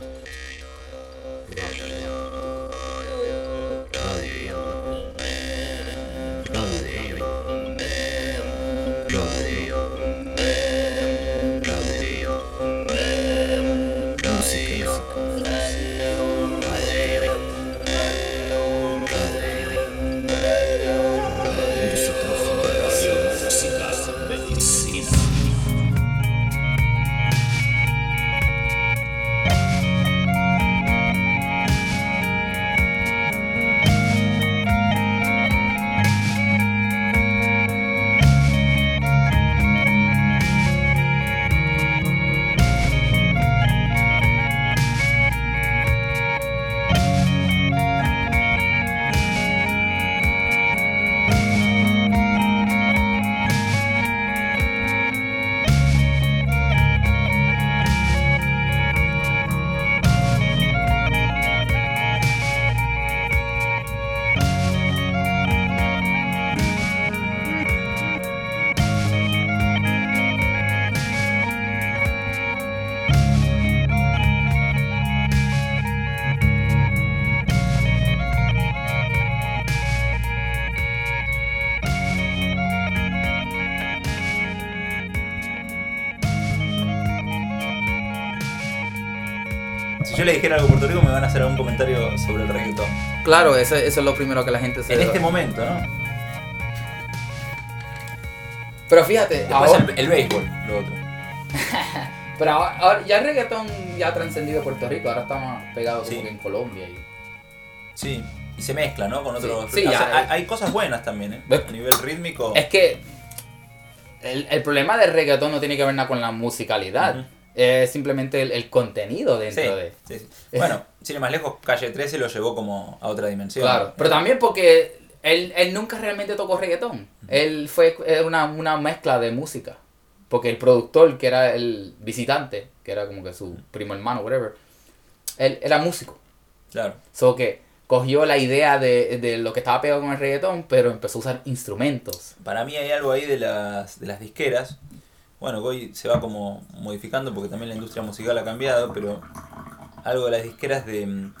you dijera algo Puerto Rico, me van a hacer algún comentario sobre el reggaetón. Claro, eso, eso es lo primero que la gente se... En este momento, ¿no? Pero fíjate, Después ahora, el, el béisbol, lo otro. pero ahora, ahora ya el reggaetón ya ha trascendido Puerto Rico, ahora estamos pegados Sí. como que en Colombia y... Sí. Y se mezcla, ¿no? Con otros. Sí, o sea, ya, hay, eh. hay cosas buenas también, ¿eh? A nivel rítmico. Es que el, el problema del reggaetón no tiene que ver nada con la musicalidad. Es simplemente el, el contenido dentro Sí, de... sí, sí. Bueno, sin ir más lejos, Calle 13 lo llevó como a otra dimensión. Claro, pero también porque él, él nunca realmente tocó reggaetón. Él fue una, una mezcla de música. Porque el productor, que era el visitante, que era como que su primo hermano, whatever, él era músico. Claro. So que cogió la idea de, de lo que estaba pegado con el reggaetón, pero empezó a usar instrumentos. Para mí hay algo ahí de las, de las disqueras. Bueno, hoy se va como modificando porque también la industria musical ha cambiado, pero algo de las disqueras de, mm,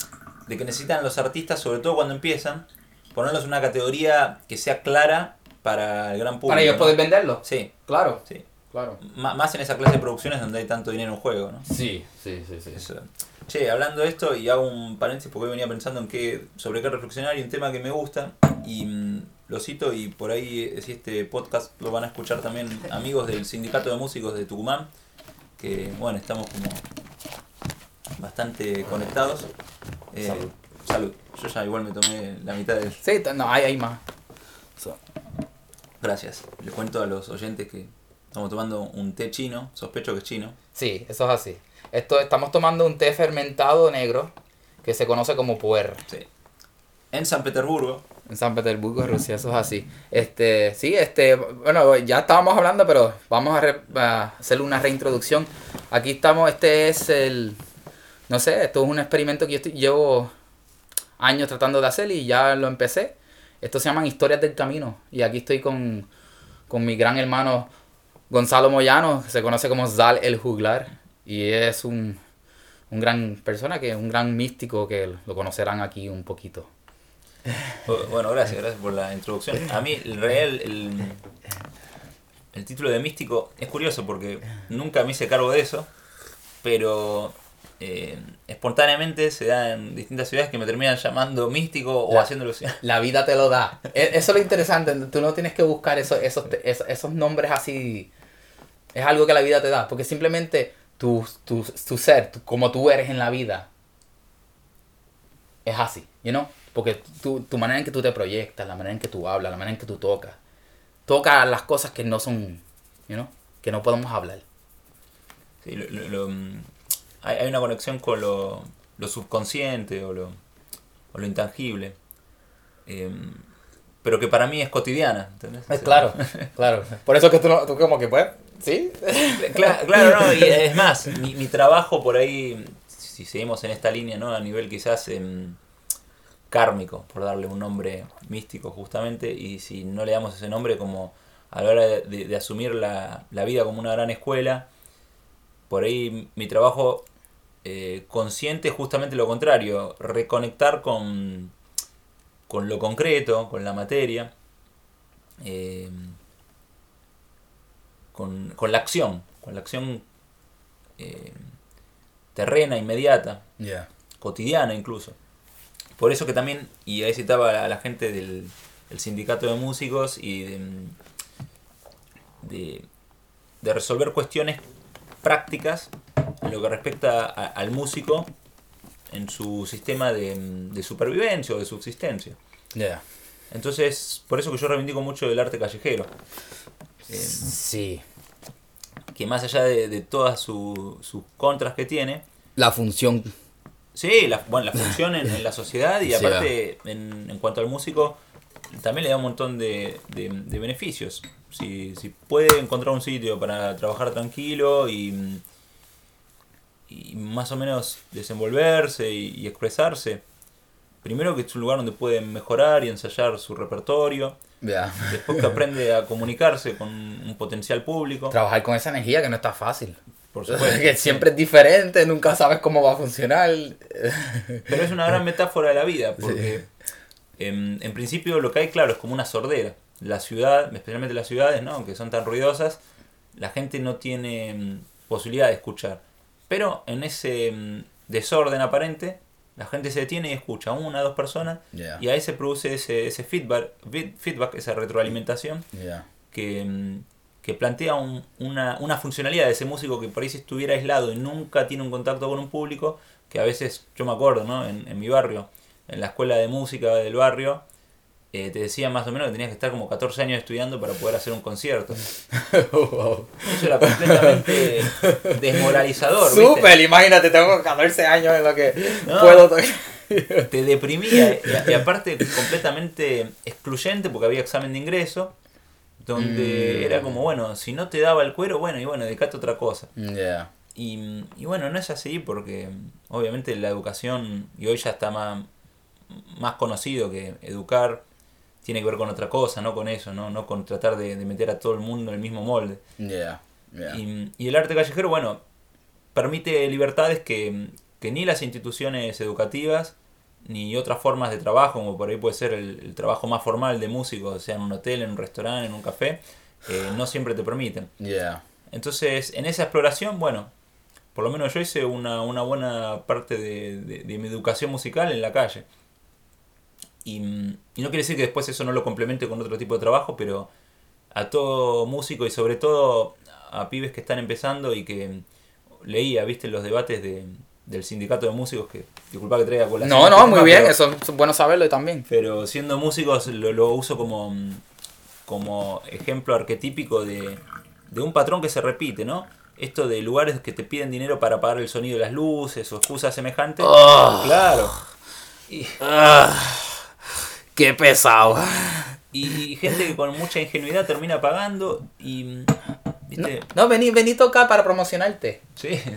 de que necesitan los artistas, sobre todo cuando empiezan, ponerlos en una categoría que sea clara para el gran público. Para ellos ¿no? poder venderlo. Sí, Claro, sí. claro. M- más en esa clase de producciones donde hay tanto dinero en juego, ¿no? Sí, sí, sí, sí. Eso. Che, hablando de esto, y hago un paréntesis porque hoy venía pensando en qué, sobre qué reflexionar y un tema que me gusta, y mm, lo cito, y por ahí, eh, si este podcast lo van a escuchar también amigos del Sindicato de Músicos de Tucumán, que bueno, estamos como bastante conectados. Eh, Salud. salud. Yo ya igual me tomé la mitad del... Sí, no, hay, hay más. So, Gracias. Les cuento a los oyentes que estamos tomando un té chino, sospecho que es chino. sí, eso es así. Esto, estamos tomando un té fermentado negro que se conoce como puer. Sí. En San Petersburgo, En San Petersburgo, Rusia, eso es así. Este, sí, este, bueno, ya estábamos hablando, pero vamos a, re- a hacer una reintroducción. Aquí estamos, este es el, no sé, esto es un experimento que yo estoy- llevo años tratando de hacer y ya lo empecé. Esto se llaman Historias del Camino. Y aquí estoy con, con mi gran hermano Gonzalo Moyano, que se conoce como Zal el Juglar. Y es un, un gran persona, que un gran místico que lo conocerán aquí un poquito. Bu- Bueno, gracias, gracias por la introducción. A mí, el real, el, el título de místico es curioso porque nunca me hice cargo de eso, pero eh, espontáneamente se da en distintas ciudades que me terminan llamando místico o La- haciéndolo así. La vida te lo da. E- Eso es lo interesante. Tú no tienes que buscar eso- esos, esos, esos nombres así. Es algo que la vida te da. Porque simplemente tu, tu, tu ser, tu- como tú eres en la vida, es así. You know? Porque tu, tu manera en que tú te proyectas, la manera en que tú hablas, la manera en que tú tocas. Toca las cosas que no son, you know, que no podemos hablar. Sí, lo- lo- lo, hay, hay una conexión con lo, lo subconsciente o lo, o lo intangible, eh, pero que para mí es cotidiana. ¿entendés? O sea, Claro, claro. Por eso que tú, tú como que pues, ¿sí? Claro, no, y es más, mi, trabajo por ahí, si seguimos en esta línea, ¿no? A nivel quizás em, kármico, por darle un nombre místico justamente, y si no le damos ese nombre como a la hora de, asumir la, la vida como una gran escuela, por ahí mi trabajo eh, consciente justamente lo contrario, reconectar con, con lo concreto, con la materia, eh, con, con la acción, con la acción eh, terrena, inmediata, Yeah. cotidiana incluso. Por eso que también, y ahí citaba a la gente del el sindicato de músicos y de, de, de resolver cuestiones prácticas en lo que respecta a- al músico en su sistema de, de supervivencia o de subsistencia. Yeah. Entonces, por eso que yo reivindico mucho el arte callejero. Eh, Sí. Que más allá de, de todas su- sus contras que tiene, La función. Sí, la, bueno, la función en, en la sociedad y Sí, aparte en, en cuanto al músico también le da un montón de, de- de beneficios. Si, si puede encontrar un sitio para trabajar tranquilo y, y más o menos desenvolverse y, y expresarse, primero que es un lugar donde puede mejorar y ensayar su repertorio, Yeah. después que aprende a comunicarse con un potencial público, Trabajar con esa energía que no está fácil. por supuesto. que siempre es diferente, nunca sabes cómo va a funcionar. Pero es una gran metáfora de la vida, porque en, en principio lo que hay, claro, es como una sordera. La ciudad, especialmente las ciudades, ¿no? que son tan ruidosas, la gente no tiene mm, posibilidad de escuchar. Pero en ese mm, desorden aparente, la gente se detiene y escucha a una o dos personas, Yeah. y ahí se produce ese, ese feedback, feed- feedback, esa retroalimentación Yeah. que, mm, que plantea un- una, una funcionalidad de ese músico que por ahí si estuviera aislado y nunca tiene un contacto con un público, que a veces, yo me acuerdo, ¿no? En, en mi barrio, en la escuela de música del barrio, eh, te decía más o menos que tenías que estar como 14 años estudiando para poder hacer un concierto. Wow. Eso era completamente desmoralizador. ¿viste? Súper, imagínate, tengo 14 años en lo que No. puedo tocar. Te deprimía y, y aparte completamente excluyente porque había examen de ingreso, donde Mm. era como, bueno, si no te daba el cuero, bueno, y bueno, dedicate a otra cosa. Yeah. Y, y bueno, no es así porque obviamente la educación, y hoy ya está más, más conocido que educar tiene que ver con otra cosa, no con eso, no, no con tratar de, de meter a todo el mundo en el mismo molde. Yeah. Yeah. Y, y el arte callejero, bueno, permite libertades que, que ni las instituciones educativas ni otras formas de trabajo, como por ahí puede ser el, el trabajo más formal de músicos, sea en un hotel, en un restaurante, en un café, eh, no siempre te permiten. Yeah. Entonces, en esa exploración, bueno, por lo menos yo hice una, una buena parte de, de- de mi educación musical en la calle. Y, mm, y no quiere decir que después eso no lo complemente con otro tipo de trabajo, pero a todo músico y sobre todo a pibes que están empezando y que leía, viste, los debates de, del sindicato de músicos, que disculpa que traiga colación No, este no, tema, muy bien, pero- eso es bueno saberlo también. pero siendo músicos lo, lo uso como, como ejemplo arquetípico de, de un patrón que se repite, ¿no? Esto de lugares que te piden dinero para pagar el sonido de las luces o excusas semejantes. Oh. Claro. Y, qué pesado. y gente que con mucha ingenuidad termina pagando y... No, vení, vení tocar para promocionarte. Sí, sí.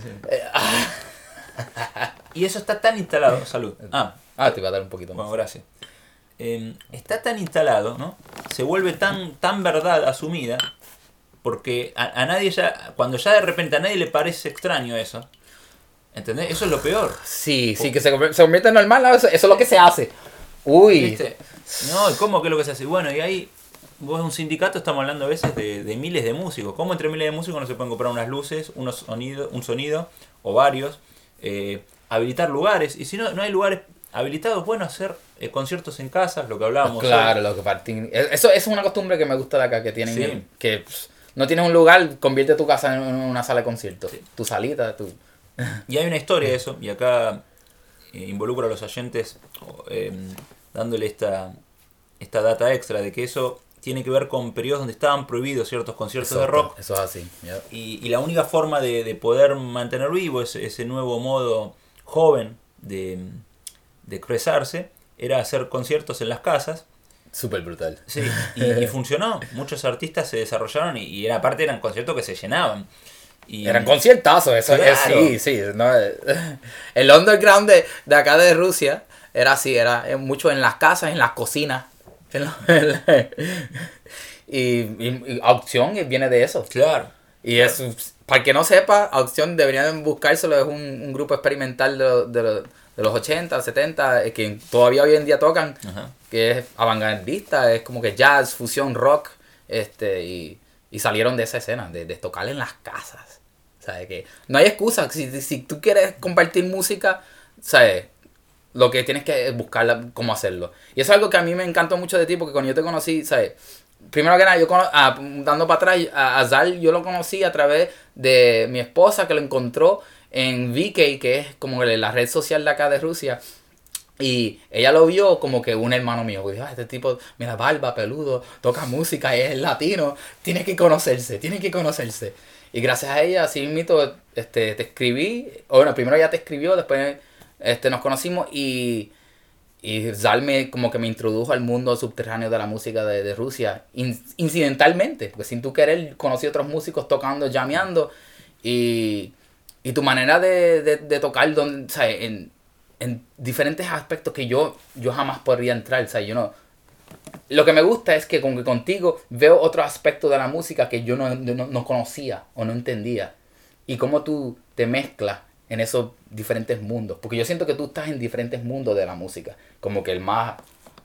Y eso está tan instalado. Salud. Ah, Ah, te iba a dar un poquito más. Bueno, gracias. Eh, está tan instalado, ¿no? Se vuelve tan, tan verdad asumida, porque a, a nadie ya, cuando ya de repente a nadie le parece extraño eso, ¿entendés? Eso es lo peor. Sí, sí, que se, se convierte en normal, ¿no? eso, eso es lo que se hace. Uy. ¿Viste? No, ¿y cómo? ¿Qué es lo que se hace? Bueno, y ahí, vos en un sindicato estamos hablando a veces de, de miles de músicos. ¿Cómo entre miles de músicos no se pueden comprar unas luces, unos sonidos, un sonido o varios? Eh, habilitar lugares. Y si no, no hay lugares habilitados, bueno, hacer eh, conciertos en casas, lo que hablábamos. hoy. Claro, lo que partín. Eso, eso es una costumbre que me gusta de acá, que tienen Sí. que pss, no tienes un lugar, convierte tu casa en una sala de conciertos. Sí. Tu salita, tu... Y hay una historia de eso, y acá eh, involucro a los oyentes eh, dándole esta, esta data extra de que eso tiene que ver con periodos donde estaban prohibidos ciertos conciertos de rock. Eso es así. Y, y la única forma de, de poder mantener vivo ese, ese nuevo modo joven de, de expresarse era hacer conciertos en las casas. Súper brutal. Sí, y, y funcionó. Muchos artistas se desarrollaron y, y era, aparte eran conciertos que se llenaban. Y, Eran conciertazos, eso es, sí, sí. No, el underground de, de acá de Rusia era así, era eh, mucho en las casas, en las cocinas. en lo- en la- y, y, y viene de eso. Claro. Y es, para el que no sepa, Aucción deberían buscárselo, es un, un grupo experimental de, lo- de, lo- de los 80, 70, eh, que todavía hoy en día tocan, Ajá. que es avantgardista, es como que jazz, fusión, rock, este, y, y salieron de esa escena, de, de tocar en las casas. ¿Sabes? Que no hay excusa, si, si tú quieres compartir música, ¿sabes? Lo que tienes que buscar cómo hacerlo. Y eso es algo que a mí me encantó mucho de ti, porque cuando yo te conocí, ¿sabes? Primero que nada, yo ah, dando para atrás, a, Zal yo lo conocí a través de mi esposa que lo encontró en VK, que es como la red social de acá de Rusia. Y ella lo vio como que un hermano mío. Dijo, "Ah, este tipo, mira, barba, peludo, toca música, es latino, tiene que conocerse, tiene que conocerse. Y gracias a ella, así mismo, este, te escribí, bueno, primero ella te escribió, después este, nos conocimos y, y Zal me, como que me introdujo al mundo subterráneo de la música de, de Rusia, in- incidentalmente, porque sin tú querer conocí otros músicos tocando, llameando, y, y tu manera de, de, de tocar donde, ¿sabes? En, en diferentes aspectos que yo, yo jamás podría entrar, ¿sabes? Yo no, lo que me gusta es que con que contigo veo otro aspecto de la música que yo no, no, no conocía o no entendía. Y cómo tú te mezclas en esos diferentes mundos. Porque yo siento que tú estás en diferentes mundos de la música. Como que el más,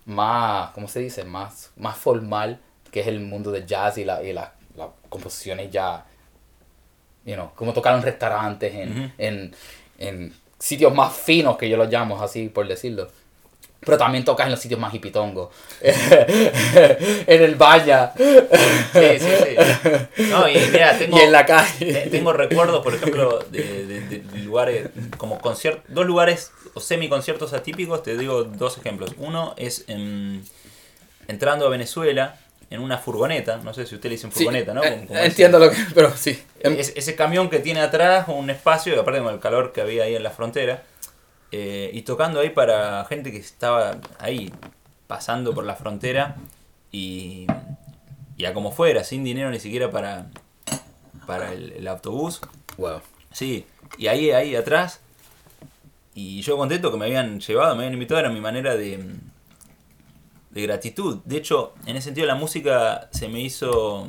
más ¿cómo se dice? Más, más formal, que es el mundo del jazz y, la, y la- las composiciones ya, you know, como tocar en restaurantes, en, en, en sitios más finos, que yo los llamo así, por decirlo. Pero también tocas en los sitios más hipitongos. en el Valla. Sí, sí, sí. No, y mira, tengo, Y en la calle. te- tengo recuerdos, por ejemplo, de, de- de lugares como conciertos, dos lugares o semi-conciertos atípicos, te digo dos ejemplos. Uno es en- entrando a Venezuela en una furgoneta, no sé si usted le dicen Sí, furgoneta, ¿no? eh, Como- como ese- entiendo lo que. Pero sí. Es- ese camión que tiene atrás un espacio, y aparte con el calor que había ahí en la frontera, eh, y tocando ahí para gente que estaba ahí pasando por la frontera y, y a como fuera, sin dinero ni siquiera para, para el, el autobús. Wow. Sí, y ahí, ahí atrás, y yo contento que me habían llevado, me habían invitado, era mi manera de, de gratitud. De hecho, en ese sentido la música se me hizo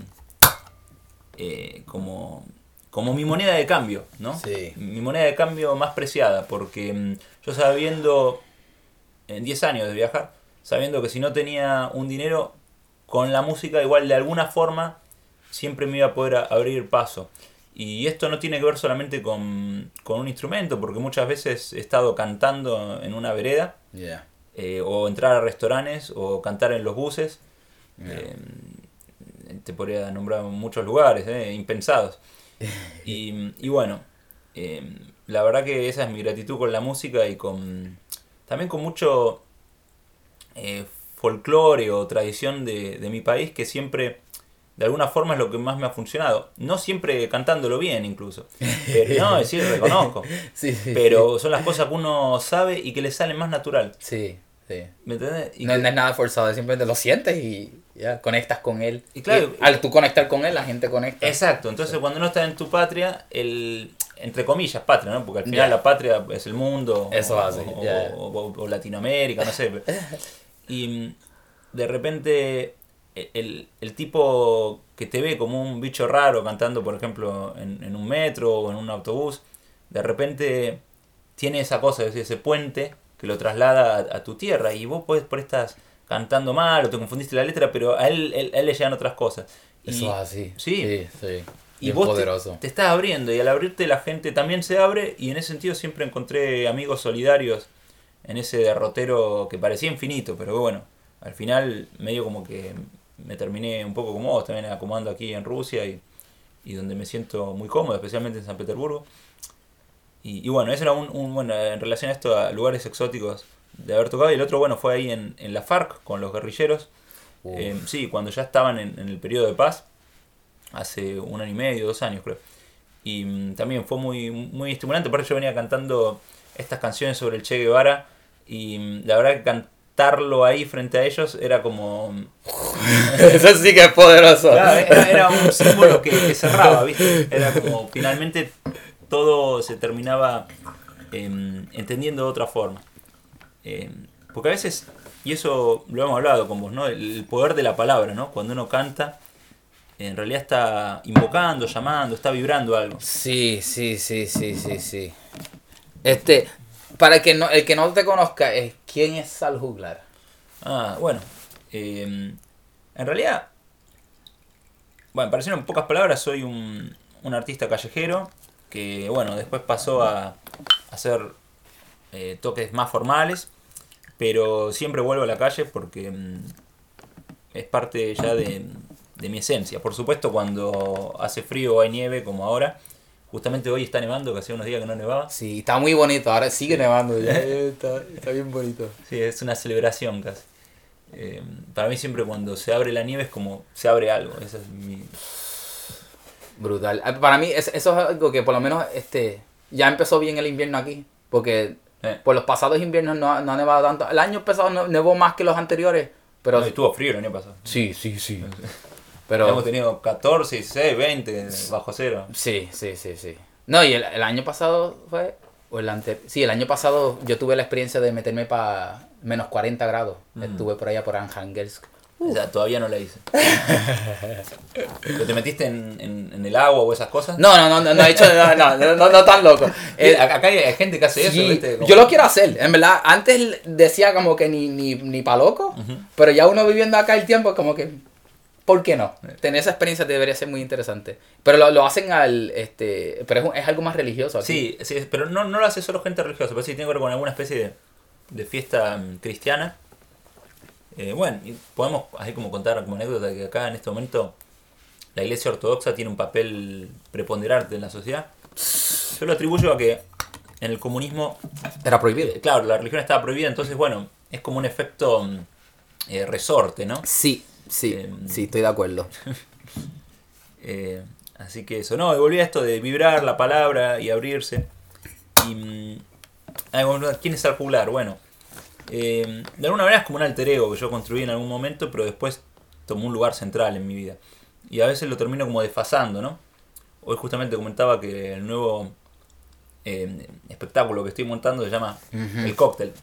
eh, como, como mi moneda de cambio, ¿no? Sí. Mi moneda de cambio más preciada, porque mm, yo sabiendo, en 10 años de viajar, sabiendo que si no tenía un dinero, con la música igual de alguna forma siempre me iba a poder a- abrir paso. Y esto no tiene que ver solamente con, con un instrumento, porque muchas veces he estado cantando en una vereda, Yeah. eh, o entrar a restaurantes, o cantar en los buses. Yeah. Eh, te podría nombrar muchos lugares, eh, impensados. Y, y bueno, eh, la verdad que esa es mi gratitud con la música y con también con mucho eh, folclore o tradición de, de mi país que siempre, de alguna forma, es lo que más me ha funcionado. No siempre cantándolo bien, incluso. Pero, no, es decir, reconozco. Sí, sí. Pero son las cosas que uno sabe y que le salen más natural. Sí, sí. ¿Me entendés? Y No, que- no es nada forzado, simplemente lo sientes y ya conectas con él. Y claro- al tú conectar con él, la gente conecta. Exacto, entonces cuando no estás en tu patria, el entre comillas patria, ¿no? Porque al final la patria es el mundo Eso o, hace, o- o- o- o Latinoamérica, no sé. Y mm, de repente e, el, el tipo que te ve como un bicho raro cantando, por ejemplo, en, en un metro o en un autobús, de repente tiene esa cosa, es ese puente que lo traslada a, a tu tierra y vos podés por estás cantando mal o te confundiste la letra, pero a él, él- a él le llegan otras cosas. Y- Eso es así. Sí. Sí, sí. y vos te- poderoso. Te, estás abriendo y al abrirte la gente también se abre y en ese sentido siempre encontré amigos solidarios en ese derrotero que parecía infinito, pero bueno, al final medio como que me terminé un poco como vos, también acomodando aquí en Rusia y, y donde me siento muy cómodo, especialmente en San Petersburgo. Y, y bueno, eso era un, un- bueno, en relación a esto, a lugares exóticos de haber tocado. Y el otro, bueno, fue ahí en, en la FARC con los guerrilleros. Eh, sí, cuando ya estaban en, en el periodo de paz, hace un año y medio, dos años creo. Y mm, también fue muy, muy estimulante, aparte yo venía cantando estas canciones sobre el Che Guevara y mm, la verdad que cantarlo ahí frente a ellos era como... Eso sí que es poderoso. Claro, era, era un símbolo que, que cerraba, ¿viste? Era como finalmente todo se terminaba em, entendiendo de otra forma. Em, porque a veces, y eso lo hemos hablado con vos, ¿no? El, poder de la palabra, ¿no? Cuando uno canta, en realidad está invocando, llamando, está vibrando algo. Sí, sí, sí, sí, sí, sí. Este, para el que no, el que no te conozca, es ¿quién es Sal Juglar? Ah, bueno. eh, en realidad, bueno, en pocas palabras, soy un, un artista callejero que, bueno, después pasó a, a hacer eh, toques más formales, pero siempre vuelvo a la calle porque mm, es parte ya de, de mi esencia. Por supuesto, cuando hace frío o hay nieve, como ahora, justamente hoy está nevando, que hacía unos días que no nevaba. Sí, está muy bonito, ahora sigue nevando. ya, eh, está, está bien bonito. Sí, es una celebración casi. Eh, para mí siempre cuando se abre la nieve es como se abre algo. Esa es mi... Brutal. Ah, Para mí es- eso es algo que por lo menos este ya empezó bien el invierno aquí. Porque Eh. por los pasados inviernos no, ha- no ha nevado tanto. El año pasado no- nevó más que los anteriores. Pero No, estuvo frío el año pasado. sí, sí, sí. Hemos Pero tenido 14, 16, 20 bajo cero. sí, sí, sí, sí. No, y el, el año pasado fue o el anterior. Sí, el año pasado yo tuve la experiencia de meterme para menos 40 grados. Mm. Estuve por allá por Arhangelsk. O sea, todavía no la hice. ¿Pero ¿Te metiste en, en- en el agua o esas cosas? No, no, no, no, no he hecho no, no, no, no, no tan loco. Eh, Eh, acá hay gente que hace eso, Sí, ¿viste? Como- yo lo quiero hacer, en verdad. Antes decía como que ni, ni, ni pa' loco, pero ya uno viviendo acá el tiempo, como que, ¿por qué no? Tener esa experiencia debería ser muy interesante. Pero lo, lo hacen al, este, pero es, es algo más religioso. aquí. Sí, sí, pero no, no lo hace solo gente religiosa, pero sí tiene que ver con alguna especie de, de fiesta mm, cristiana. Eh, bueno, y podemos así como contar como anécdota que acá en este momento la iglesia ortodoxa tiene un papel preponderante en la sociedad. Yo lo atribuyo a que en el comunismo, Era prohibido. eh, claro, la religión estaba prohibida, entonces bueno, es como un efecto mm, eh, resorte, ¿no? Sí, sí, sí, estoy de acuerdo. Así que eso, no, y volví a esto de vibrar la palabra y abrirse. Y, mm, ah, bueno, ¿Quién es el juglar? Bueno, eh, de alguna manera es como un alter ego que yo construí en algún momento, pero después tomó un lugar central en mi vida. Y a veces lo termino como desfasando, ¿no? Hoy justamente comentaba que el nuevo eh, espectáculo que estoy montando se llama. El Cóctel.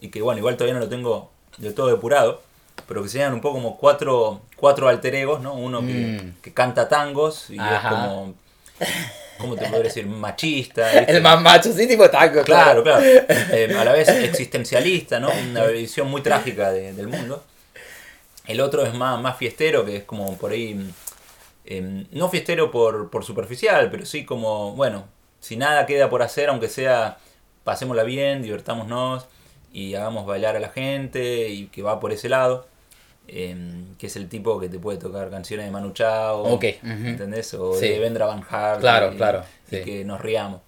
Y que bueno, igual todavía no lo tengo del todo depurado, pero que sean un poco como cuatro, cuatro alter egos, ¿no? Uno que, Mm. que canta tangos y es como, ¿cómo te podría decir? Machista. ¿viste? El más macho, sí, tipo taco. Claro, claro. Eh, a la vez existencialista, ¿no? Una visión muy trágica de- del mundo. El otro es más, más fiestero, que es como por ahí. eh, no fiestero por, por superficial, pero sí como, bueno, si nada queda por hacer, aunque sea pasémosla bien, divertámonos y hagamos bailar a la gente y que va por ese lado. Eh, que es el tipo que te puede tocar canciones de Manu Chao, Ok, ujú. ¿entendés? O Sí. de Vendra Van Hart. Claro, y- claro, y sí. que nos riamos.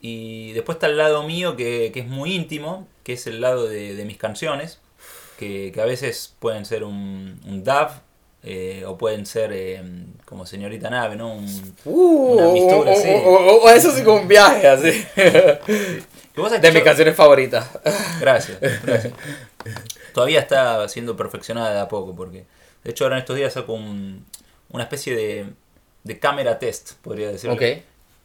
Y después está el lado mío que, que es muy íntimo, que es el lado de, de mis canciones, que, que a veces pueden ser un, un dub eh, o pueden ser eh, como Señorita Nave, ¿no? Un, Uh, Una mistura, o- o- o- o eso sí como un viaje, así. De mis canciones favoritas. Gracias, gracias. Todavía está siendo perfeccionada de a poco, porque de hecho ahora en estos días saco un- una especie de, de cámara test, podría decirlo. Ok.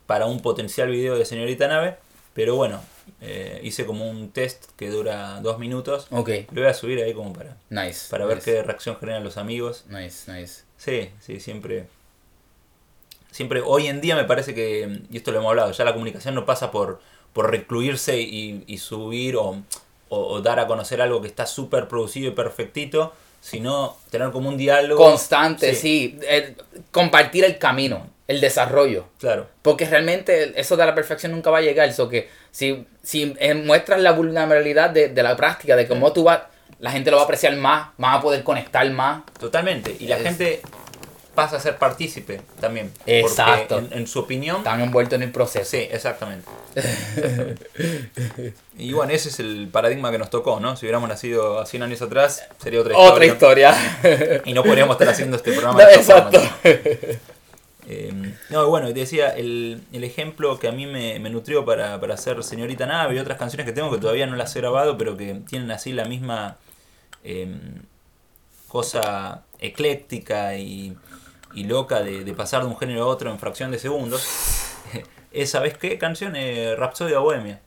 para un potencial video de Señorita Nave. Pero bueno, eh, hice como un test que dura dos minutos. Ok. Lo voy a subir ahí como para, Nice. para ver nice. qué reacción generan los amigos. Nice, nice. Sí, sí, siempre. Siempre, hoy en día me parece que, y esto lo hemos hablado, ya la comunicación no pasa por, por recluirse y, y subir o, o- o dar a conocer algo que está súper producido y perfectito, sino tener como un diálogo. Constante, sí. El- compartir el camino, el desarrollo. Claro. Porque realmente eso de la perfección nunca va a llegar. So que si, si eh, muestras la vulnerabilidad de, de la práctica, de cómo tú vas, la gente lo va a apreciar más, van a poder conectar más. Totalmente. Y la Es- gente pasa a ser partícipe también. Exacto. En, en su opinión. Están envueltos en el proceso. Sí, exactamente. Y bueno, ese es el paradigma que nos tocó, ¿no? Si hubiéramos nacido a 100 años atrás, sería otra historia. Otra historia. Y no podríamos estar haciendo este programa. No, exacto. Eh, no, bueno, te decía, el, el ejemplo que a mí me, me nutrió para, para hacer Señorita Nave y otras canciones que tengo que todavía no las he grabado, pero que tienen así la misma eh, cosa ecléctica y, y loca de, de pasar de un género a otro en fracción de segundos. es, ¿sabes qué? Canción eh, Rapsodia Bohemia.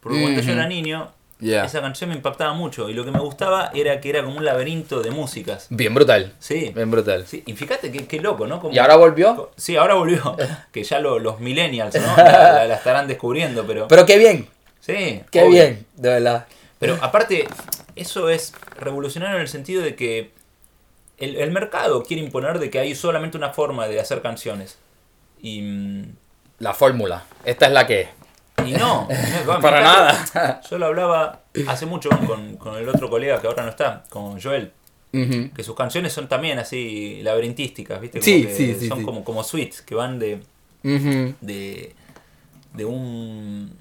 Porque cuando yo Ujú. era niño, Yeah. esa canción me impactaba mucho. Y lo que me gustaba era que era como un laberinto de músicas. Bien brutal. Sí. Bien brutal. Sí, y fíjate qué, qué loco, ¿no? Como- ¿Y ahora volvió? Sí, ahora volvió. que ya lo- los millennials, ¿no? La, la- la estarán descubriendo, pero. Pero qué bien. sí. Qué obvio. bien. De verdad. Pero aparte, eso es revolucionario en el sentido de que el, el mercado quiere imponer de que hay solamente una forma de hacer canciones. Y, mm, La fórmula. Esta es la que es. y no, no, Para nada. Yo lo hablaba hace mucho con, con el otro colega que ahora no está, con Joel, que sus canciones son también así laberintísticas, ¿viste? Como Sí, que sí, sí, Son. Como, como suites que van de, de, de un...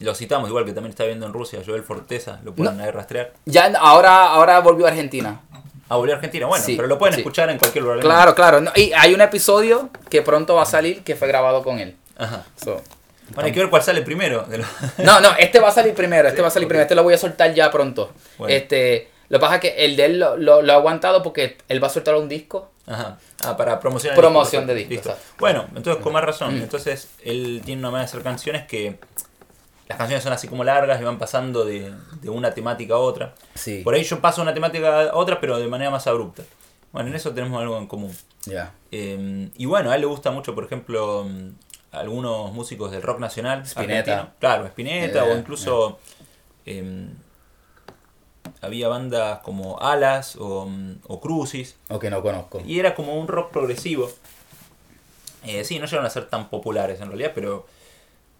Lo citamos igual que también está viendo en Rusia, Joel Forteza, lo pueden No. ahí rastrear. Ya ahora, ahora volvió a Argentina. A volver a Argentina, bueno, Sí, pero lo pueden sí. escuchar en cualquier lugar. del Claro, claro. No, y hay un episodio que pronto va a salir que fue grabado con él. Ajá. So, Bueno, hay que ver cuál sale primero. de lo- No, no, este va a salir primero, este Sí, va a salir primero, este lo voy a soltar ya pronto. Bueno. Este, lo que pasa es que el de él lo, lo- lo ha aguantado porque él va a soltar un disco. Ajá. Ah, para promocionar Promoción disco. de disco. Bueno, entonces con más razón. Mm. Entonces él tiene una manera de hacer canciones que las canciones son así como largas y van pasando de, de una temática a otra. Sí. Por ahí yo paso de una temática a otra, pero de manera más abrupta. Bueno, en eso tenemos algo en común. Ya. Eh, y bueno, a él le gusta mucho, por ejemplo, mm, algunos músicos del rock nacional. Spinetta. argentino. Claro, Spinetta, Eh, o incluso em, había bandas como Alas o, mm, o Crucis. O que no conozco. Y era como un rock progresivo. Eh, sí, no llegaron a ser tan populares en realidad, pero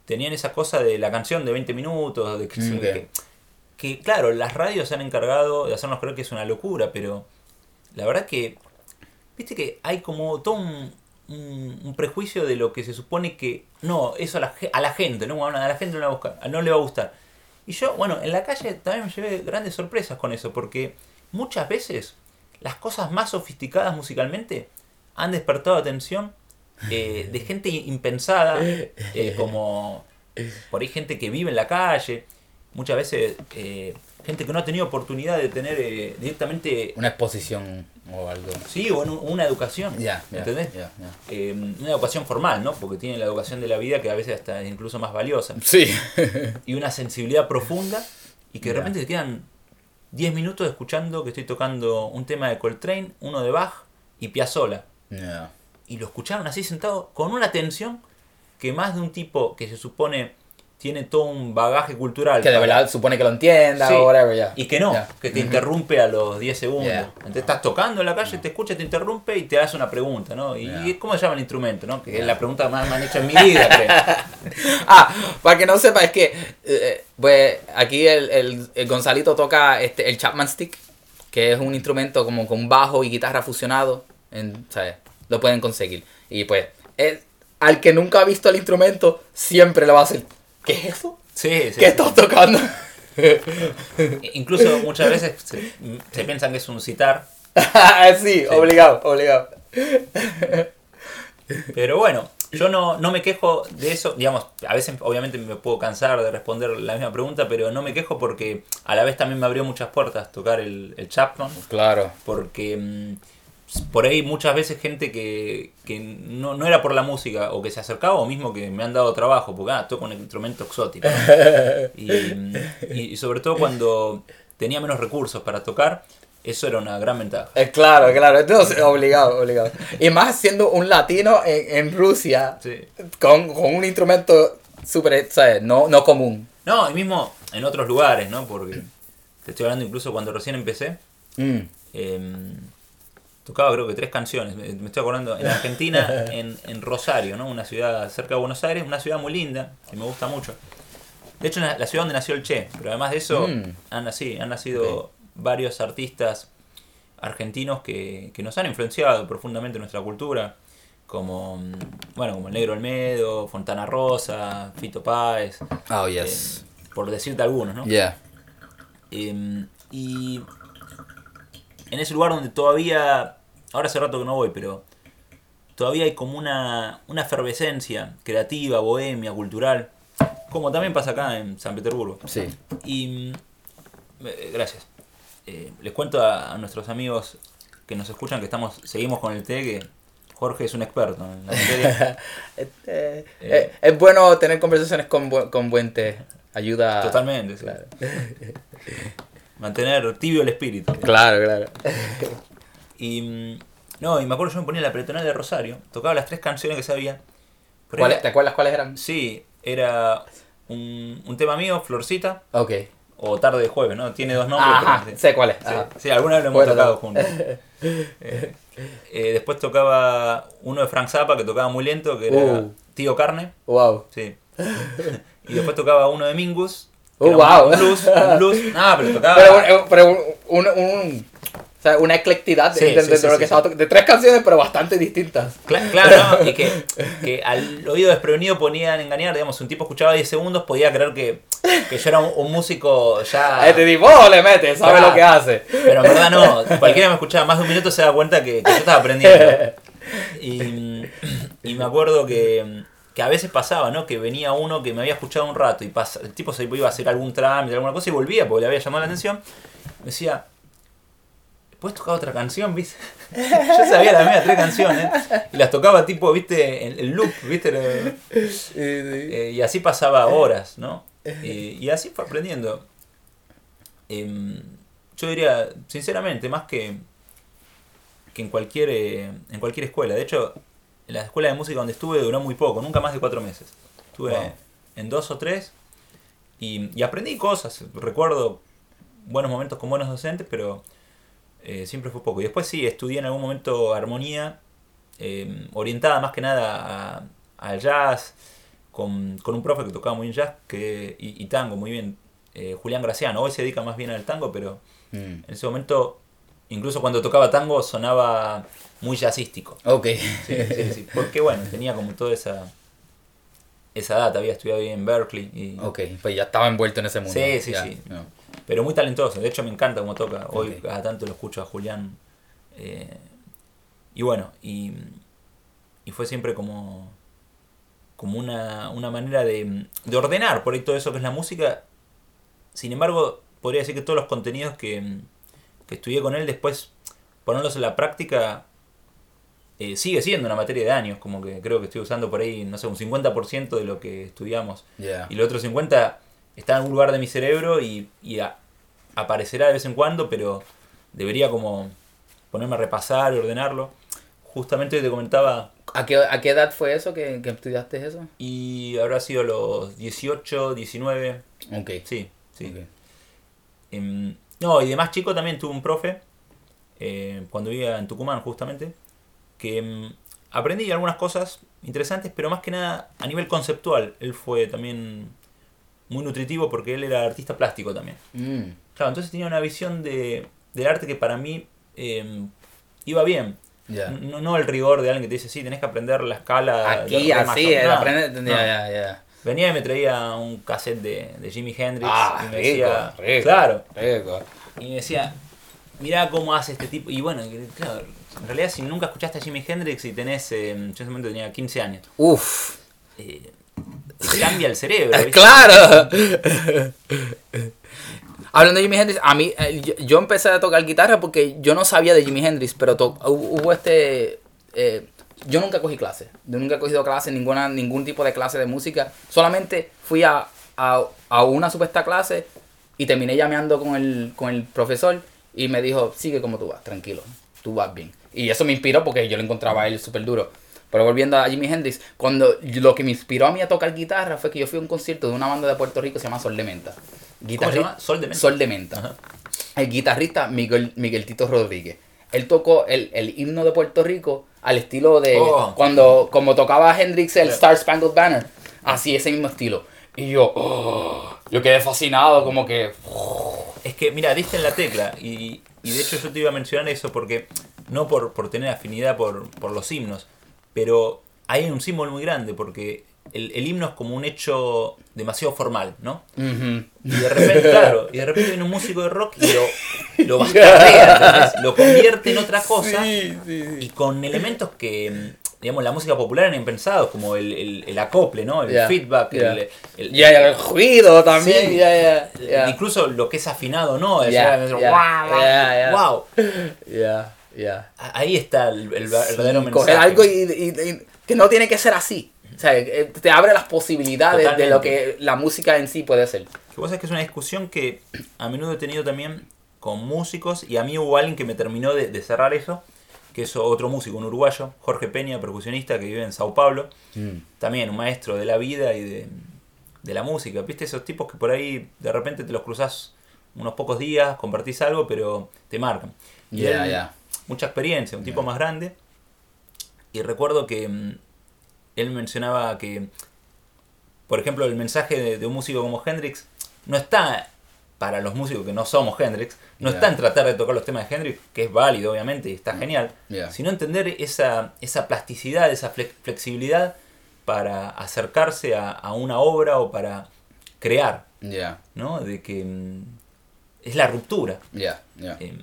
tenían esa cosa de la canción de 20 minutos, de que, Mm, que, que, claro, las radios se han encargado de hacernos creer que es una locura, pero la verdad que, viste que hay como todo un, un- un prejuicio de lo que se supone que, no, eso a la, a la gente, ¿no? Bueno, a la gente no le, va a buscar- no le va a gustar. Y yo, bueno, en la calle también me llevé grandes sorpresas con eso, porque muchas veces las cosas más sofisticadas musicalmente han despertado atención eh, de gente impensada, eh, como por ahí gente que vive en la calle, muchas veces eh, gente que no ha tenido oportunidad de tener eh, directamente, Una exposición o algo. sí, o en un- una educación, ya, ya. Eh, una educación formal, ¿no? Porque tiene la educación de la vida que a veces hasta es incluso más valiosa. Sí. Y una sensibilidad profunda y que de repente te quedan 10 minutos escuchando que estoy tocando un tema de Coltrane, uno de Bach y Piazzolla. Ya. Y lo escucharon así sentado con una atención que más de un tipo que se supone tiene todo un bagaje cultural. Que de para- verdad supone que lo entienda Sí, o whatever, ya. Y que no, que te interrumpe a los 10 segundos. Yeah. Entonces estás tocando en la calle, te escucha, te interrumpe y te hace una pregunta, ¿no? Y Yeah. ¿cómo se llama el instrumento, no? Que Yeah. es la pregunta más me han hecho en mi vida, creo. Ah, para que no sepa, es que eh, pues aquí el, el- el Gonzalito toca este, el Chapman Stick, que es un instrumento como con bajo y guitarra fusionado. En, ¿sabes? Lo pueden conseguir. Y pues, al que nunca ha visto el instrumento, siempre le va a hacer, ¿qué es eso? Sí, sí. ¿Qué estás tocando? Incluso muchas veces se, se piensan que es un citar, sí, obligado, obligado. pero bueno, yo no, no me quejo de eso, digamos, a veces obviamente me puedo cansar de responder la misma pregunta, pero no me quejo porque a la vez también me abrió muchas puertas tocar el, el Chapman, Claro. porque mm, por ahí muchas veces gente que, que no, no era por la música o que se acercaba o mismo que me han dado trabajo, porque ah, toco un instrumento exótico. Y, sobre todo cuando tenía menos recursos para tocar, eso era una gran ventaja. Eh, claro, claro, entonces, obligado, obligado. Y más siendo un latino en, en Rusia, Sí. con, con un instrumento súper, ¿sabes? No, no común. No, y mismo en otros lugares, ¿no? Porque te estoy hablando incluso cuando recién empecé. Mm. em, tocaba creo que tres canciones. Me me estoy acordando en Argentina, en, en Rosario, ¿no? Una ciudad cerca de Buenos Aires, una ciudad muy linda, que me gusta mucho. De hecho, la, ciudad donde nació el Che, pero además de eso, Mm. han, nacido, han nacido varios artistas argentinos que, que nos han influenciado profundamente en nuestra cultura, como, mm, bueno, como el Negro Olmedo, Fontana Rosa, Fito Páez, Oh, eh, por decirte algunos, ¿no? Yeah. Eh, y en ese lugar donde todavía, ahora hace rato que no voy, pero todavía hay como una, una efervescencia creativa, bohemia, cultural, como también pasa acá en San Petersburgo. Sí. Y mm, eh, gracias. Eh, les cuento a, a nuestros amigos que nos escuchan que estamos seguimos con el té, que Jorge es un experto en la materia. Eh, es bueno tener conversaciones con, bu- con buen té. ayuda. Totalmente, sí. Claro, Mantener tibio el espíritu. claro. claro. Y. No, y me acuerdo yo me ponía la pretonal de Rosario, tocaba las tres canciones que sabía. Por ¿Cuáles- ¿Te acuerdas cuáles eran? Sí, era un, un tema mío, Florcita, Ok. o Tarde de Jueves, ¿no? Tiene dos nombres. Ajá, pero sí. sé cuáles. Sí, Ajá. sí, alguna vez lo hemos Bueno, tocado no. juntos. Eh, eh, después tocaba uno de Frank Zappa que tocaba muy lento, que era Uh. Tío Carne. Wow. Sí. y después tocaba uno de Mingus. era wow. Un blues, un blues. No, pero tocaba. Pero, eh, pero un, un- o sea, una eclectidad Sí, de, de- sí, de sí, lo que estaba de tres canciones, pero bastante distintas. Cla- claro, ¿no? y que, que al oído desprevenido ponían engañar, digamos, un tipo escuchaba 10 segundos, podía creer que, que yo era un, un músico ya... Este tipo oh, le mete, sabe Claro. lo que hace. Pero en verdad no, cualquiera me escuchaba más de un minuto se da cuenta que, que yo estaba aprendiendo. Y, y me acuerdo que, que a veces pasaba, ¿no? Que venía uno que me había escuchado un rato y pasa, el tipo se iba a hacer algún trámite, alguna cosa y volvía porque le había llamado la atención. Me decía, ¿puedes tocar otra canción, viste? Yo sabía las mismas tres canciones y las tocaba tipo, viste, en el loop, viste. Eh, y así pasaba horas, ¿no? Eh, y así fue aprendiendo. Em, yo diría, sinceramente, más que, que en, cualquier, eh, en cualquier escuela. De hecho, en la escuela de música donde estuve duró muy poco, nunca más de cuatro meses. Estuve Wow. en dos o tres y, y aprendí cosas. Recuerdo buenos momentos con buenos docentes, pero eh, siempre fue poco. Y después sí, estudié en algún momento armonía, eh, orientada más que nada al jazz, con, con un profe que tocaba muy bien jazz que, y, y tango muy bien, eh, Julián Graciano. Hoy se dedica más bien al tango, pero Mm. en ese momento, incluso cuando tocaba tango, sonaba muy jazzístico. Ok. Sí, sí, sí. Porque bueno, tenía como toda esa, esa data, había estudiado ahí en Berkeley. Y, Ok, pues ya estaba envuelto en ese mundo. Sí, sí, Ya, sí. no. Pero muy talentoso, de hecho me encanta cómo toca. Hoy cada tanto lo escucho a Julián. eh, y bueno, y, y fue siempre como, como una, una manera de, de ordenar por ahí todo eso que es la música. Sin embargo, podría decir que todos los contenidos que, que estudié con él después, ponerlos en la práctica, eh, sigue siendo una materia de años, como que creo que estoy usando por ahí, no sé, un 50% de lo que estudiamos. Y el otro 50 está en algún lugar de mi cerebro y, y a- aparecerá de vez en cuando, pero debería como ponerme a repasar y ordenarlo. Justamente te comentaba, ¿A qué, ¿A qué edad fue eso que, que estudiaste eso? y habrá sido los 18, 19, Ok. sí, sí. Em, no, y de más chico también tuve un profe, eh, cuando vivía en Tucumán justamente, que em, aprendí algunas cosas interesantes, pero más que nada a nivel conceptual. Él fue también muy nutritivo porque él era artista plástico también. Mm. Claro, entonces tenía una visión de, del arte que para mí em, iba bien. No, no el rigor de alguien que te dice, sí, tenés que aprender la escala. Aquí, de así, mayor". el No, aprender. no. Ya, ya, ya. Venía y me traía un cassette de, de Jimi Hendrix Ah, y me rico, decía, rico. claro, Rico. y me decía, mirá cómo hace este tipo. Y bueno, claro, en realidad si nunca escuchaste a Jimi Hendrix y tenés, eh, yo en ese momento tenía 15 años, Uf. eh, te cambia el cerebro. ¿viste? ¡Claro! Hablando de Jimi Hendrix, a mí, eh, yo, yo empecé a tocar guitarra porque yo no sabía de Jimi Hendrix, pero to- hu- hubo este... eh, yo nunca cogí clases, yo nunca he cogido clases, ninguna, ningún tipo de clase de música. Solamente fui a, a, a una supuesta clase y terminé llameando con el, con el profesor y me dijo, sigue como tú vas, tranquilo, tú vas bien. Y eso me inspiró porque yo lo encontraba a él súper duro. Pero volviendo a Jimi Hendrix, cuando lo que me inspiró a mí a tocar guitarra fue que yo fui a un concierto de una banda de Puerto Rico que se llama Sol de Menta. ¿Cómo se llama? Sol de Menta. Sol de Menta. Ajá. El guitarrista Miguel, Miguel Tito Rodríguez. Él tocó el, el himno de Puerto Rico al estilo de Oh. cuando como tocaba Hendrix el Claro. Star Spangled Banner. Así, ese mismo estilo. Y yo, oh, yo quedé fascinado, como que... Es que, mira, diste en la tecla y, y de hecho yo te iba a mencionar eso porque, no por, por tener afinidad por, por los himnos, pero hay un símbolo muy grande porque el, el himno es como un hecho demasiado formal, ¿no? Y de repente, claro, y de repente viene un músico de rock y lo, lo lo convierte en otra cosa Sí, sí, sí. y con elementos que, digamos, la música popular eran impensados, como el, el, el acople, ¿no? El feedback, ya. el, el- Y el ruido también, Sí. incluso lo que es afinado, ¿no? El- Ya, el- ya. Ahí está el, el verdadero Sí, mensaje. coger algo y, y- y- que no tiene que ser así. o sea, eh, te abre las posibilidades de lo Totalmente. que la música en sí puede ser. Que vos sabés que es una discusión que a menudo he tenido también con músicos y a mí hubo alguien que me terminó de, de cerrar eso, que es otro músico, un uruguayo, Jorge Peña, percusionista que vive en Sao Paulo, también un maestro de la vida y de, de la música. ¿Viste esos tipos que por ahí de repente te los cruzás unos pocos días, compartís algo, pero te marcan? Y Ya, él, ya. Mucha experiencia, un tipo más grande. Y recuerdo que mm, él mencionaba que, por ejemplo, el mensaje de, de un músico como Hendrix no está para los músicos que no somos Hendrix, no está en tratar de tocar los temas de Hendrix, que es válido obviamente y está genial, Ya. sino entender esa, esa plasticidad, esa flex- flexibilidad para acercarse a, a una obra o para crear, ¿no? De que mm, es la ruptura. Em.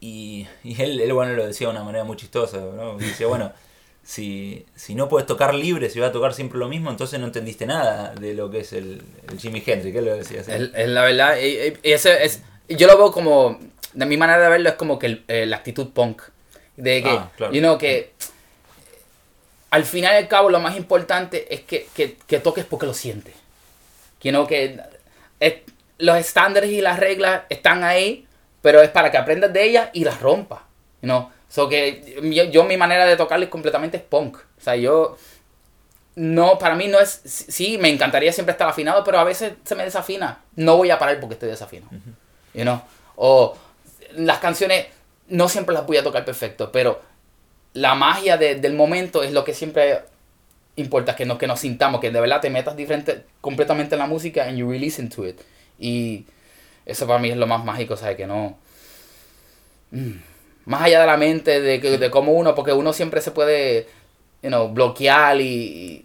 Y, y él, él, bueno, lo decía de una manera muy chistosa, ¿no? Decía, bueno, si, si no puedes tocar libre, si vas a tocar siempre lo mismo, entonces no entendiste nada de lo que es el, el Jimi Hendrix, él lo decía así. La verdad, ese es, yo lo veo como, de mi manera de verlo es como que la actitud punk. De que, Ah, claro. you know, que al final y al cabo lo más importante es que, que, que toques porque lo sientes. You know, que es- los estándares y las reglas están ahí, pero es para que aprendas de ellas y las rompas. Know? So que yo, mi manera de tocarles completamente punk. O sea, yo no, para mí no es, sí, me encantaría siempre estar afinado, pero a veces se me desafina. No voy a parar porque estoy desafinado. You know? O las canciones no siempre las voy a tocar perfecto, pero la magia de- del momento es lo que siempre importa, que nos, que nos sintamos, que de verdad te metas diferente, completamente en la música and you listen to it. Y eso para mí es lo más mágico, ¿sabes? Que no... Mm. Más allá de la mente, de, que- de cómo uno, porque uno siempre se puede, you know, bloquear y,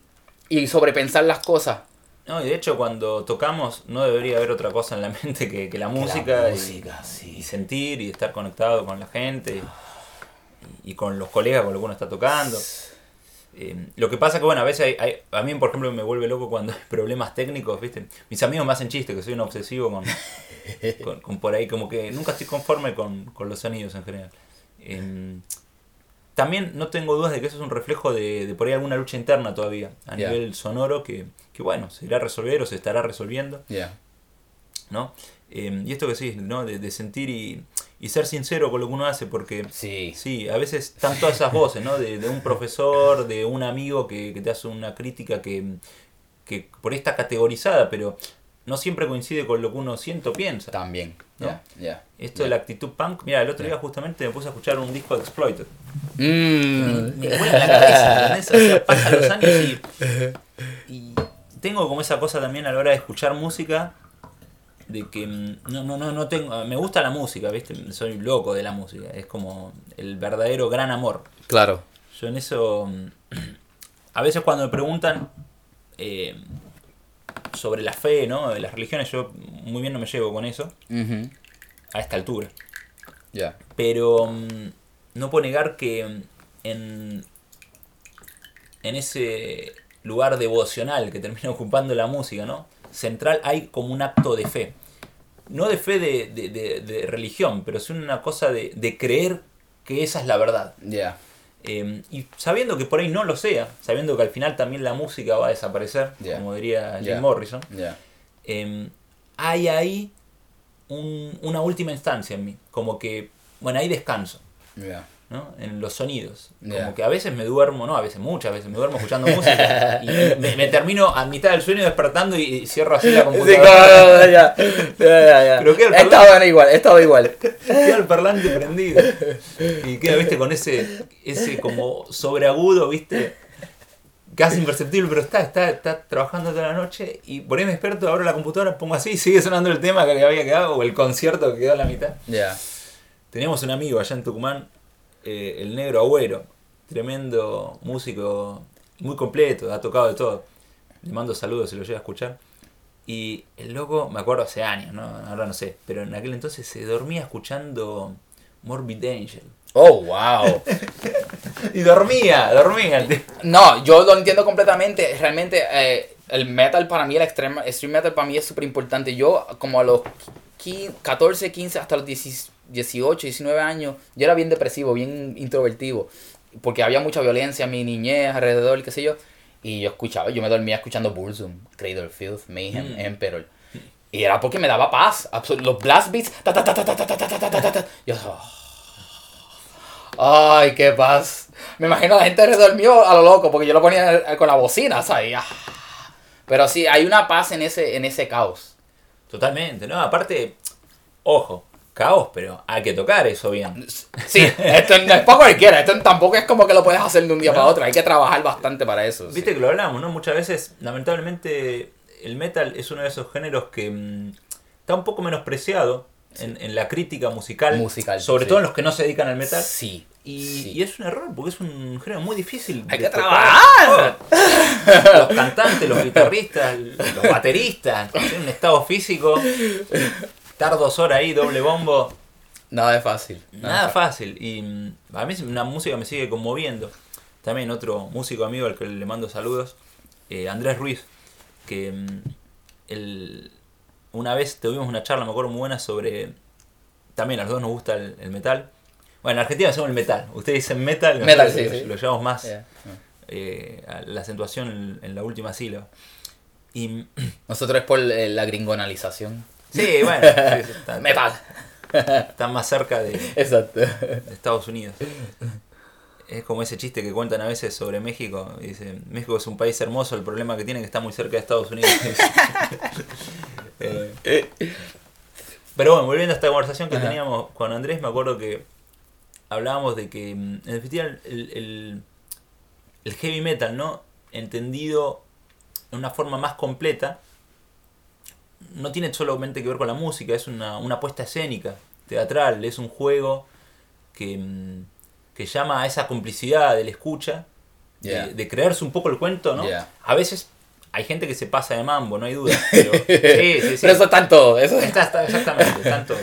y, y sobrepensar las cosas. No, y de hecho cuando tocamos no debería haber otra cosa en la mente que, que la música, y- música, y, sí. sentir y estar conectado con la gente y, y con los colegas con los que uno está tocando. Eh, lo que pasa que, bueno, a veces hay, hay- a mí, por ejemplo, me vuelve loco cuando hay problemas técnicos, ¿viste? Mis amigos me hacen chiste, que soy un obsesivo con, con, con por ahí, como que nunca estoy conforme con, con los sonidos en general. Eh, también no tengo dudas de que eso es un reflejo de, de por ahí alguna lucha interna todavía, a nivel sonoro, que, que bueno, se irá a resolver o se estará resolviendo. Yeah. ¿no? Eh, y esto que sí, ¿no? De, de sentir y, y ser sincero con lo que uno hace, porque Sí. sí, a veces están todas esas voces, ¿no? De, de un profesor, de un amigo que, que te hace una crítica que, que por ahí está categorizada, pero no siempre coincide con lo que uno siente o piensa. También. ¿no? Yeah, yeah. Esto de la actitud punk, mira, el otro día justamente me puse a escuchar un disco de Exploited. Mm. Me vuela la cabeza. O sea, pasan los años y, y tengo como esa cosa también a la hora de escuchar música de que mm, no, no, no, no tengo, me gusta la música, ¿viste? Soy loco de la música, es como el verdadero gran amor. Claro. Yo en eso, mm, a veces cuando me preguntan eh, sobre la fe, ¿no? De las religiones, yo muy bien no me llevo con eso a esta altura. Ya. Pero mm, no puedo negar que en, en ese lugar devocional que termina ocupando la música, ¿no? Central hay como un acto de fe. No de fe de, de- de- de religión, pero es una cosa de, de creer que esa es la verdad. Eh, y sabiendo que por ahí no lo sea, sabiendo que al final también la música va a desaparecer, como diría Jim. Morrison, eh, hay ahí un- una última instancia en mí. Como que, bueno, ahí descanso. ¿No? En los sonidos. Como que a veces me duermo, no, a veces muchas veces me duermo escuchando música y me, me termino a mitad del sueño despertando y, y cierro así la Sí, computadora. Ya, ya, ya. Pero bueno igual, he estado igual. Queda el parlante prendido. Y queda, viste, con ese, ese como sobreagudo, viste, casi imperceptible, pero está, está, está trabajando toda la noche y por ahí me despierto, abro la computadora, pongo así, sigue sonando el tema que había quedado o el concierto que quedó a la mitad. Ya. Teníamos un amigo allá en Tucumán, eh, el negro Agüero, tremendo músico, muy completo, ha tocado de todo. Le mando saludos si lo llega a escuchar. Y el loco, me acuerdo hace años, ¿no? ahora no sé, pero en aquel entonces se dormía escuchando Morbid Angel. Oh, wow. Y dormía, dormía. No, yo lo entiendo completamente. Realmente, eh, el metal para mí, el extreme, extreme metal para mí es súper importante. Yo, como a los 15, 14, 15, hasta los 18, 19 años, yo era bien depresivo, bien introvertido, porque había mucha violencia en mi niñez, alrededor, qué sé yo, y yo escuchaba, yo me dormía escuchando Bullsum, Cradle Filth, Mayhem. Emperor. Y era porque me daba paz. Los blast beats. Ta, ta, ta, yo. Ay, qué paz. Me imagino la gente alrededor mío a lo loco, porque yo lo ponía con la bocina, ¿sabes? Pero sí, hay una paz en ese, en ese caos. Totalmente, ¿no? Aparte, ojo, caos, pero hay que tocar eso bien. Sí, esto no es para cualquiera. Esto tampoco es como que lo puedes hacer de un día para otro. Hay que trabajar bastante para eso. sí. Viste que lo hablamos, ¿no? Muchas veces, lamentablemente, el metal es uno de esos géneros que mm, está un poco menospreciado en, en la crítica musical. Musical, Sobre sí. todo en los que no se dedican al metal. Sí. Y, y es un error, porque es un género muy difícil. Hay de que trabajar. Oh, los cantantes, los guitarristas, los bateristas, tienen un estado físico. Estar dos horas ahí, doble bombo. Nada es fácil. Nada es fácil. Y mm, a mí una música me sigue conmoviendo. También otro músico amigo al que le mando saludos, eh, Andrés Ruiz, que mm, el- una vez tuvimos una charla, me acuerdo muy buena, sobre... También a los dos nos gusta el, el metal. Bueno, en Argentina decimos el metal. Ustedes dicen metal, Metal, sí, lo, sí. lo llevamos más Yeah. eh, a la acentuación en, en la última sílaba. Y mm, Nosotros es por eh, la gringonalización. Sí, bueno, sí, sí, está- Metal. están más cerca de, Exacto. de Estados Unidos. Es como ese chiste que cuentan a veces sobre México. Dice, México es un país hermoso, el problema que tiene es que está muy cerca de Estados Unidos. Eh, pero bueno, volviendo a esta conversación que Ajá. teníamos con Andrés, me acuerdo que hablábamos de que, mm, en definitiva, el, el, el heavy metal, ¿no? Entendido de una forma más completa, no tiene solamente que ver con la música, es una, una puesta escénica, teatral, es un juego que, mm, que llama a esa complicidad del escucha, de- de, creerse un poco el cuento, ¿no? Yeah. A veces hay gente que se pasa de mambo, no hay duda. Pero, sí, sí, sí. Pero eso está en todo. Eso Está, está- exactamente, tanto.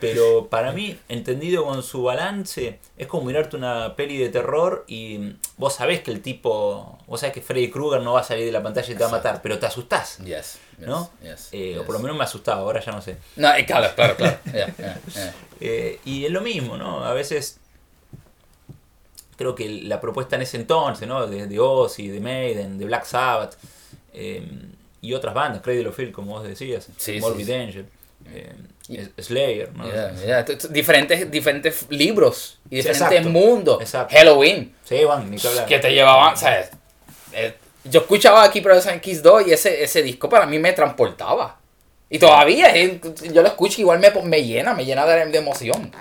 Pero para mí, entendido con su balance, es como mirarte una peli de terror y vos sabés que el tipo, vos sabés que Freddy Krueger no va a salir de la pantalla y te va a matar, pero te asustás. Yes, yes, ¿No? yes, Eh, O por lo menos me asustaba, ahora ya no sé. No, eh, claro, claro, claro. Yeah, yeah, yeah. Eh, y es lo mismo, ¿no? A veces creo que la propuesta en ese entonces, ¿no? De, de Ozzy, de Maiden, de Black Sabbath eh, y otras bandas, Cradle of Filth, como vos decías, Sí, Morbid sí, sí. Angel, eh, Slayer, ¿no? Yeah, yeah. T- t- Diferentes, diferentes libros y diferentes exacto, mundos. exacto. Halloween, ni que te llevaban, ¿sabes? Eh, yo escuchaba aquí and Kiss 2 y ese, ese disco para mí me transportaba. Y todavía, eh, yo lo escucho y igual me, me llena, me llena de, de emoción.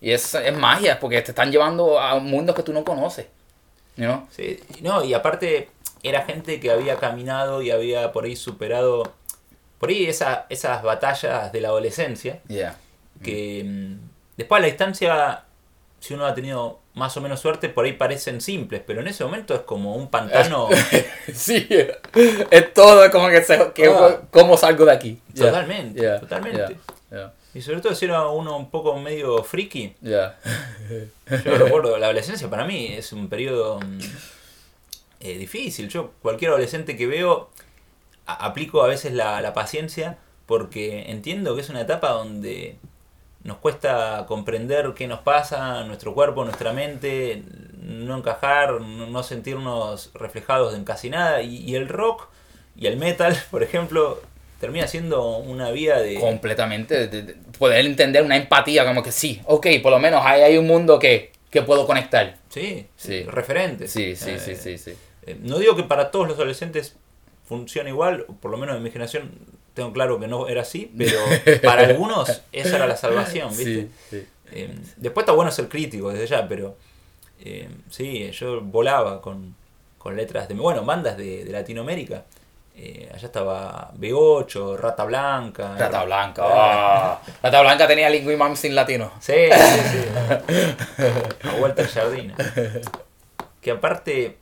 Y es, es magia, porque te están llevando a un mundo que tú no conoces. you know? Sí, no, y aparte era gente que había caminado y había por ahí superado, por ahí esa, esas batallas de la adolescencia, Yeah. que mm, después a la distancia, si uno ha tenido más o menos suerte, por ahí parecen simples, pero en ese momento es como un pantano Sí, es todo como que, se, que Ah. cómo salgo de aquí. Totalmente, yeah, totalmente. yeah, Y sobre todo si era uno un poco medio friki, yeah. Yo recuerdo, la adolescencia para mí es un periodo mm, eh, difícil. Yo, cualquier adolescente que veo, a- aplico a veces la, la paciencia porque entiendo que es una etapa donde nos cuesta comprender qué nos pasa, nuestro cuerpo, nuestra mente, no encajar, no, no sentirnos reflejados en casi nada. Y, y el rock y el metal, por ejemplo, termina siendo una vía de... Completamente. de- de- poder entender una empatía, como que sí, ok, por lo menos hay, hay un mundo que, que puedo conectar. Sí, Sí. referentes. Sí, sí, Eh, sí, sí, sí. Eh, No digo que para todos los adolescentes funcione igual, o por lo menos en mi generación tengo claro que no era así, pero para algunos esa era la salvación, ¿viste? Sí, sí. Eh, después está bueno ser crítico desde ya, pero eh, sí, yo volaba con, con letras de, bueno, bandas de, de Latinoamérica. Eh, allá estaba B8, Rata Blanca. Rata Blanca. ah. Rata Blanca tenía Lingui Mam sin latino. Sí, sí, sí. A Walter Jardine. Que aparte,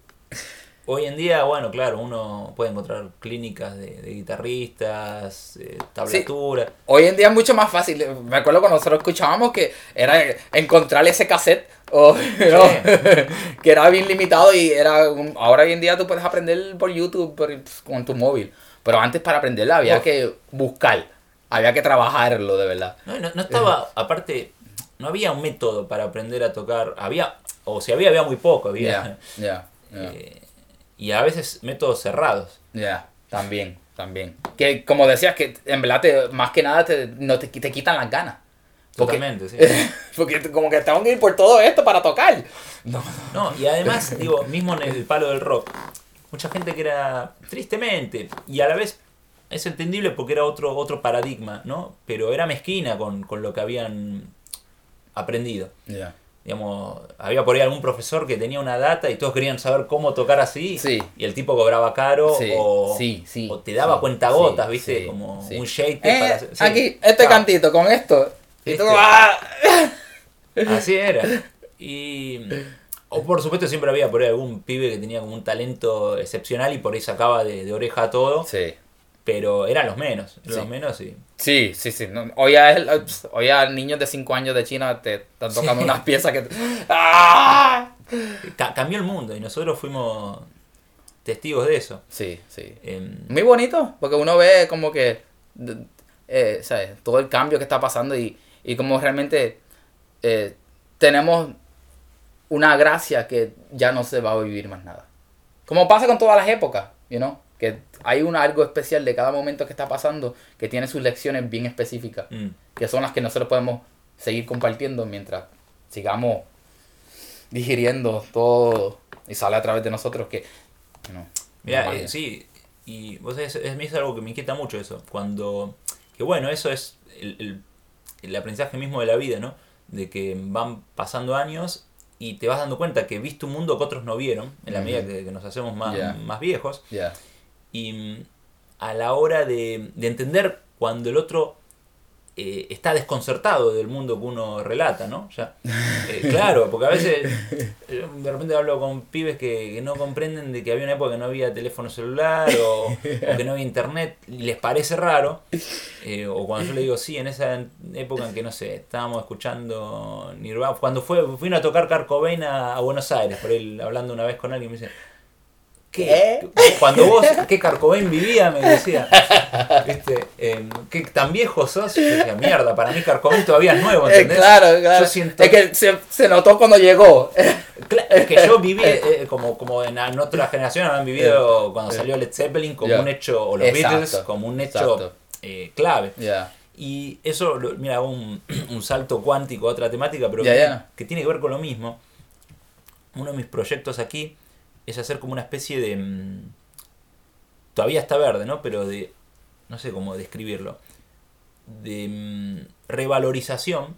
hoy en día, bueno, claro, uno puede encontrar clínicas de, de guitarristas, eh, tablatura. Hoy en día es mucho más fácil. Me acuerdo cuando nosotros escuchábamos que era encontrar ese cassette o, que era bien limitado y era un- ahora hoy en día tú puedes aprender por YouTube por- con tu móvil. Pero antes para aprenderla había Oh. que buscar, había que trabajarlo de verdad. No, no, no estaba, aparte, no había un método para aprender a tocar. Había, o si había, había muy poco, había. Eh, y a veces métodos cerrados. Ya, también, también. Que como decías, que en verdad te- más que nada te, no te, te quitan las ganas. Porque, Totalmente, sí. porque como que tengo que ir por todo esto para tocar. No, No, y además, digo, mismo en el palo del rock, mucha gente que era, tristemente, y a la vez es entendible porque era otro, otro paradigma, ¿no? Pero era mezquina con, con lo que habían aprendido. Ya. Digamos, había por ahí algún profesor que tenía una data y todos querían saber cómo tocar así. Sí. Y el tipo cobraba caro Sí, o, sí, sí, o te daba sí, cuentagotas, sí, ¿viste? sí, Como sí. un shake Eh, para hacer- sí. Aquí, este Ah, cantito con esto. Y Este. ¡ah! Así era. Y. O por supuesto siempre había por ahí algún pibe que tenía como un talento excepcional y por ahí sacaba de, de oreja todo. Sí. Pero eran los menos. Eran Sí. los menos y. Sí, sí, sí. No, hoy, a, él- hoy a niños de 5 años de China te están tocando unas piezas que... ¡Ah! ca- cambió el mundo y nosotros fuimos testigos de eso. Sí, sí. Em, Muy bonito, porque uno ve como que, eh, ¿sabes? Todo el cambio que está pasando y, y como realmente eh, tenemos una gracia que ya no se va a vivir más nada. Como pasa con todas las épocas, you know? Que hay un algo especial de cada momento que está pasando que tiene sus lecciones bien específicas, mm. que son las que nosotros podemos seguir compartiendo mientras sigamos digiriendo todo y sale a través de nosotros que... Mirá, una eh, sí, y vos sabés, es, es algo que me inquieta mucho eso. Cuando. Que bueno, eso es el, el- el aprendizaje mismo de la vida, ¿no? De que van pasando años y te vas dando cuenta que viste un mundo que otros no vieron, en la medida que, que nos hacemos más, más viejos. Ya. Y mm, a la hora de, de entender cuando el otro eh, está desconcertado del mundo que uno relata, ¿no? Ya, eh, claro, porque a veces eh, de repente hablo con pibes que, que no comprenden de que había una época que no había teléfono celular o, o que no había internet y les parece raro. eh, o cuando yo le digo, sí, en esa época en que, no sé, estábamos escuchando Nirvana, cuando fue, fuimos a tocar Kurt Cobain a, a Buenos Aires, por él hablando una vez con alguien me dice, ¿Qué? Cuando vos, ¿qué Carcobain vivía? Me decía. ¿Viste? Em, ¿Qué tan viejo sos? Yo decía, mierda, para mí Carcobain todavía es nuevo, Eh, ¿entendés? claro, claro. Yo siento Es que se, se notó cuando llegó. Es que yo viví, eh, como, como en, en otra generación habrán vivido cuando salió Led Zeppelin como un hecho, o los Exacto, Beatles como un hecho eh, clave. Y eso, mira, un, un salto cuántico a otra temática, pero que tiene que ver con lo mismo. Uno de mis proyectos aquí es hacer como una especie de... mm, Todavía está verde, ¿no? Pero de... No sé cómo describirlo. De mm, revalorización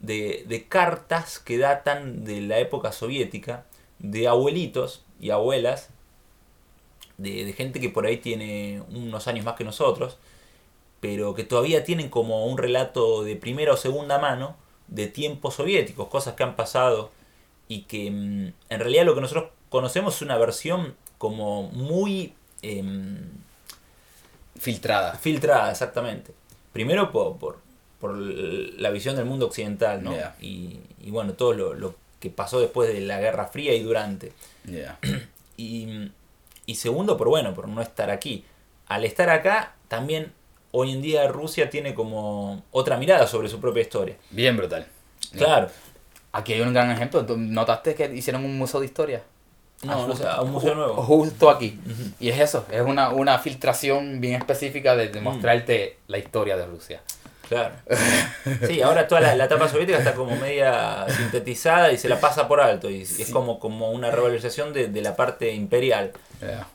de, de cartas que datan de la época soviética, de abuelitos y abuelas, de, de gente que por ahí tiene unos años más que nosotros, pero que todavía tienen como un relato de primera o segunda mano de tiempos soviéticos, cosas que han pasado y que mm, en realidad lo que nosotros conocemos una versión como muy em, Filtrada. filtrada, exactamente. Primero por, por, por la visión del mundo occidental, ¿no? Y, y bueno, todo lo, lo que pasó después de la Guerra Fría y durante. Y, y segundo, por bueno, por no estar aquí. Al estar acá, también hoy en día Rusia tiene como otra mirada sobre su propia historia. Bien brutal. Claro. Aquí hay un gran ejemplo. ¿Tú ¿Notaste que hicieron un museo de historia? No, a un museo nuevo. Justo aquí. Y es eso, es una, una filtración bien específica de, de mostrarte la historia de Rusia. Claro. Sí, ahora toda la, la etapa soviética está como media sintetizada y se la pasa por alto. Y es como, como una revalorización de, de la parte imperial.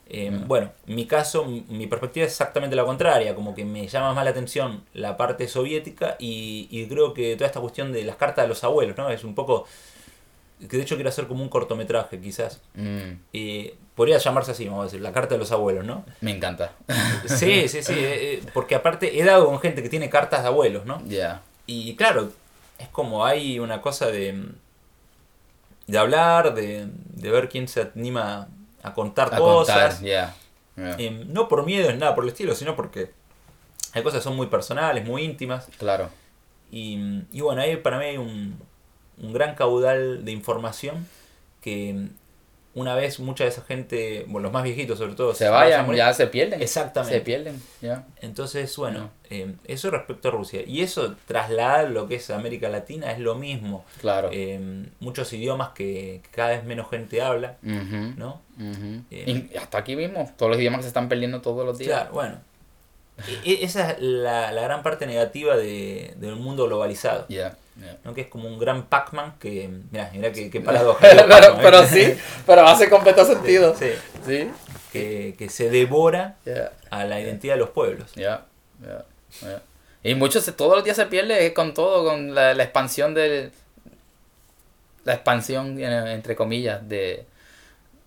Eh, Bueno, en mi caso, mi perspectiva es exactamente la contraria, como que me llama más la atención la parte soviética y, y creo que toda esta cuestión de las cartas de los abuelos, ¿no? Es un poco, que de hecho quiero hacer como un cortometraje quizás. Mm, Eh, podría llamarse así, vamos a decir, la carta de los abuelos, ¿no? me encanta. Sí, sí, sí, eh, eh, porque aparte he dado con gente que tiene cartas de abuelos, ¿no? Ya. Y claro, es como hay una cosa de, de hablar, de, de ver quién se anima a contar A cosas. contar. Eh, no por miedo ni nada por el estilo, sino porque hay cosas que son muy personales, muy íntimas. Claro. Y, y bueno, ahí para mí hay un, un gran caudal de información que una vez mucha de esa gente, bueno, los más viejitos sobre todo, Se vayan, ya se pierden. Exactamente. Se pierden, ya. Entonces, bueno, eh, eso respecto a Rusia. Y eso trasladar lo que es América Latina es lo mismo. Claro. Eh, muchos idiomas que, que cada vez menos gente habla, ¿no? Eh. Y hasta aquí mismo, todos los idiomas que se están perdiendo todos los días. Claro, bueno. E- e- esa es la, la gran parte negativa de, del mundo globalizado. Ya, ¿no? Que es como un gran Pac-Man que. Mirá, mirá qué, qué paradoja. pero, sí, pero hace completo sentido. Sí, Sí. que, que se devora a la identidad de los pueblos. ya, ya, ya. Y muchos, todos los días se pierde con todo, con la, la expansión del... La expansión, eh, entre comillas, de,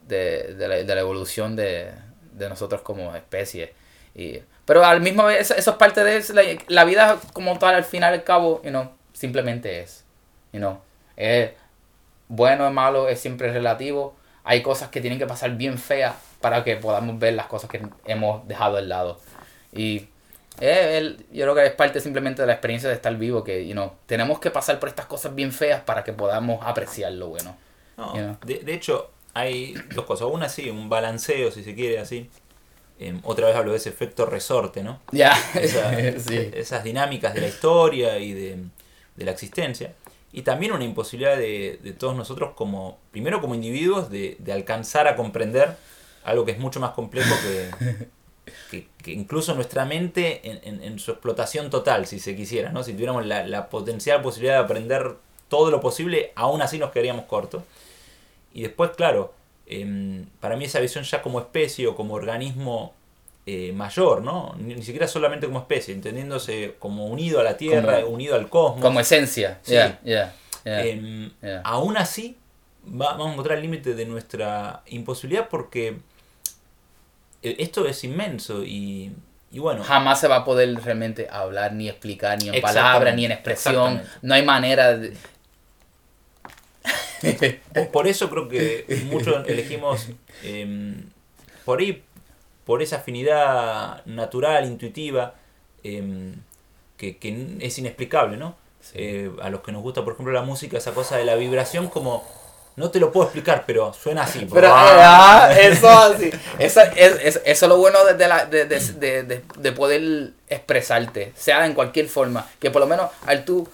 de, de, la, de la evolución de, de nosotros como especie. Y, pero al mismo vez, eso, eso es parte de eso, la, la vida como tal, al final y al cabo, you know, simplemente es. You know, es bueno o malo, es siempre relativo. Hay cosas que tienen que pasar bien feas para que podamos ver las cosas que hemos dejado al lado. Y eh, el- yo creo que es parte simplemente de la experiencia de estar vivo, que you know, tenemos que pasar por estas cosas bien feas para que podamos apreciar lo bueno. No, de, de hecho, hay dos cosas. Una sí, un balanceo, si se quiere, así. Em, otra vez hablo de ese efecto resorte, ¿no? Ya, Esa- sí. Esas dinámicas de la historia y de, de la existencia. Y también una imposibilidad de, de todos nosotros como, primero como individuos, de, de alcanzar a comprender algo que es mucho más complejo que, que, que incluso nuestra mente en, en- en su explotación total, si se quisiera, ¿no? Si tuviéramos la, la potencial posibilidad de aprender todo lo posible, aún así nos quedaríamos cortos. Y después, claro, em, para mí esa visión ya como especie o como organismo eh, mayor, ¿no? Ni, siquiera solamente como especie, entendiéndose como unido a la Tierra, Como- unido al cosmos. Como esencia. Sí. Ya. Em. Aún así, va- vamos a encontrar el límite de nuestra imposibilidad porque eh, esto es inmenso y, y bueno, Jamás se va a poder realmente hablar, ni explicar, ni en palabras, ni en expresión. No hay manera de... por- por eso creo que muchos elegimos em, por ahí, por esa afinidad natural, intuitiva, em, que, que es inexplicable, ¿no? Sí. Eh, a los que nos gusta, por ejemplo, la música, esa cosa de la vibración, como no te lo puedo explicar, pero suena así. Pero, ah, eso así. Eso es, es- eso es lo bueno de, la- de, de- de- de- de poder expresarte, sea en cualquier forma. Que por lo menos al tú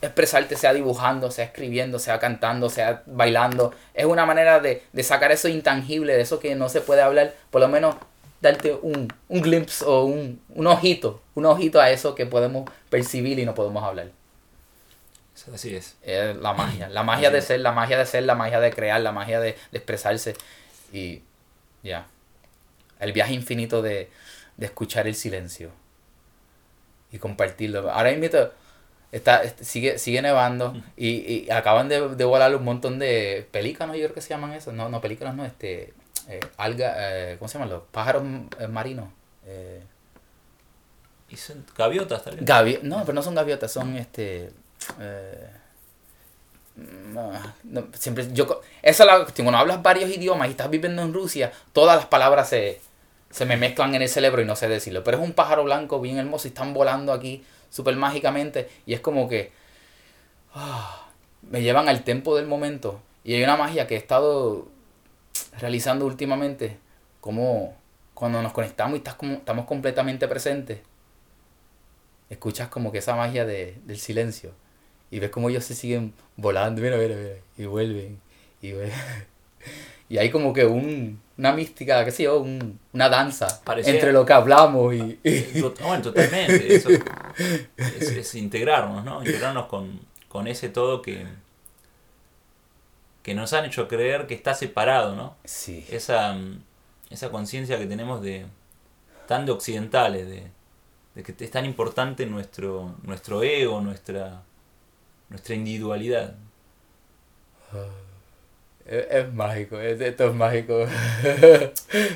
expresarte, sea dibujando, sea escribiendo, sea cantando, sea bailando, es una manera de, de sacar eso intangible, de eso que no se puede hablar, por lo menos darte un, un glimpse o un, un ojito, un ojito a eso que podemos percibir y no podemos hablar. Así es. Es la magia. La magia de ser, la magia de ser, la magia de crear, la magia de, de expresarse. Y ya. El viaje infinito de, de escuchar el silencio. Y compartirlo. Ahora mismo está, est- sigue, sigue nevando y, y acaban de, de volar un montón de pelícanos, yo creo que se llaman esos. No, no, pelícanos no, este. Eh, alga, eh, ¿cómo se llaman los? Pájaros eh, marinos. Eh, Y son gaviotas tal vez. Gavi no, pero no son gaviotas, son este. eh, no, no, siempre, yo, esa es la cuestión. Cuando hablas varios idiomas y estás viviendo en Rusia, todas las palabras se, se me mezclan en el cerebro y no sé decirlo. Pero es un pájaro blanco bien hermoso y están volando aquí súper mágicamente. Y es como que ah, me llevan al tempo del momento. Y hay una magia que he estado realizando últimamente. Como cuando nos conectamos y estás como, estamos completamente presentes escuchas como que esa magia de, del silencio y ves como ellos se siguen volando, mira, mira, mira, y vuelven, y vuelven. Y hay como que un, una mística, qué sé yo, un- una danza Parecía- entre lo que hablamos y... y- Tot- Bueno, totalmente. Eso es, es integrarnos, ¿no? Integrarnos con, con ese todo que, que nos han hecho creer que está separado, ¿no? Sí, Esa, mm, esa conciencia que tenemos de tan de occidentales, de, de que es tan importante nuestro, nuestro ego, nuestra, nuestra individualidad. Es, es mágico, es- esto es mágico.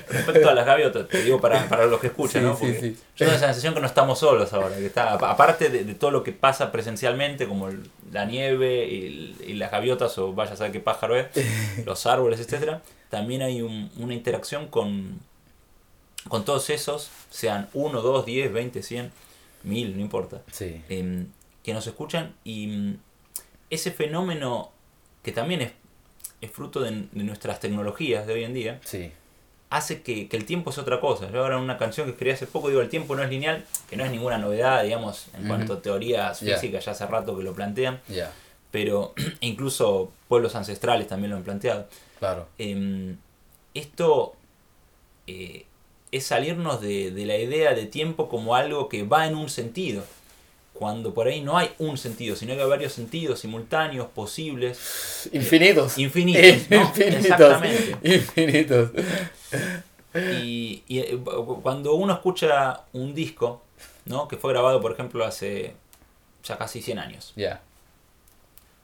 Respecto a las gaviotas, te digo para, para los que escuchan, Sí, ¿no? sí, Porque sí. yo tengo la sensación que no estamos solos ahora, que está, apa- aparte de, de todo lo que pasa presencialmente, como el- la nieve y, y las gaviotas, o vaya a saber qué pájaro es, los árboles, etcétera, también hay un- una interacción con, con todos esos, sean 1, 2, 10, 20, 100, 1000, no importa, Sí, em, que nos escuchan y mm, ese fenómeno que también es es fruto de, de nuestras tecnologías de hoy en día, Sí. hace que, que el tiempo es otra cosa. Yo ahora en una canción que escribí hace poco digo el tiempo no es lineal, que no es ninguna novedad, digamos, en cuanto a teorías físicas, ya hace rato que lo plantean, pero incluso pueblos ancestrales también lo han planteado. Claro. Em, esto eh, es salirnos de, de la idea de tiempo como algo que va en un sentido, cuando por ahí no hay un sentido, sino que hay varios sentidos simultáneos, posibles, Infinitos. infinitos. ¿no? Infinitos. Exactamente. Infinitos. Y, y, eh, cuando uno escucha un disco, ¿no? que fue grabado, por ejemplo, hace ya casi 100 años, Ya.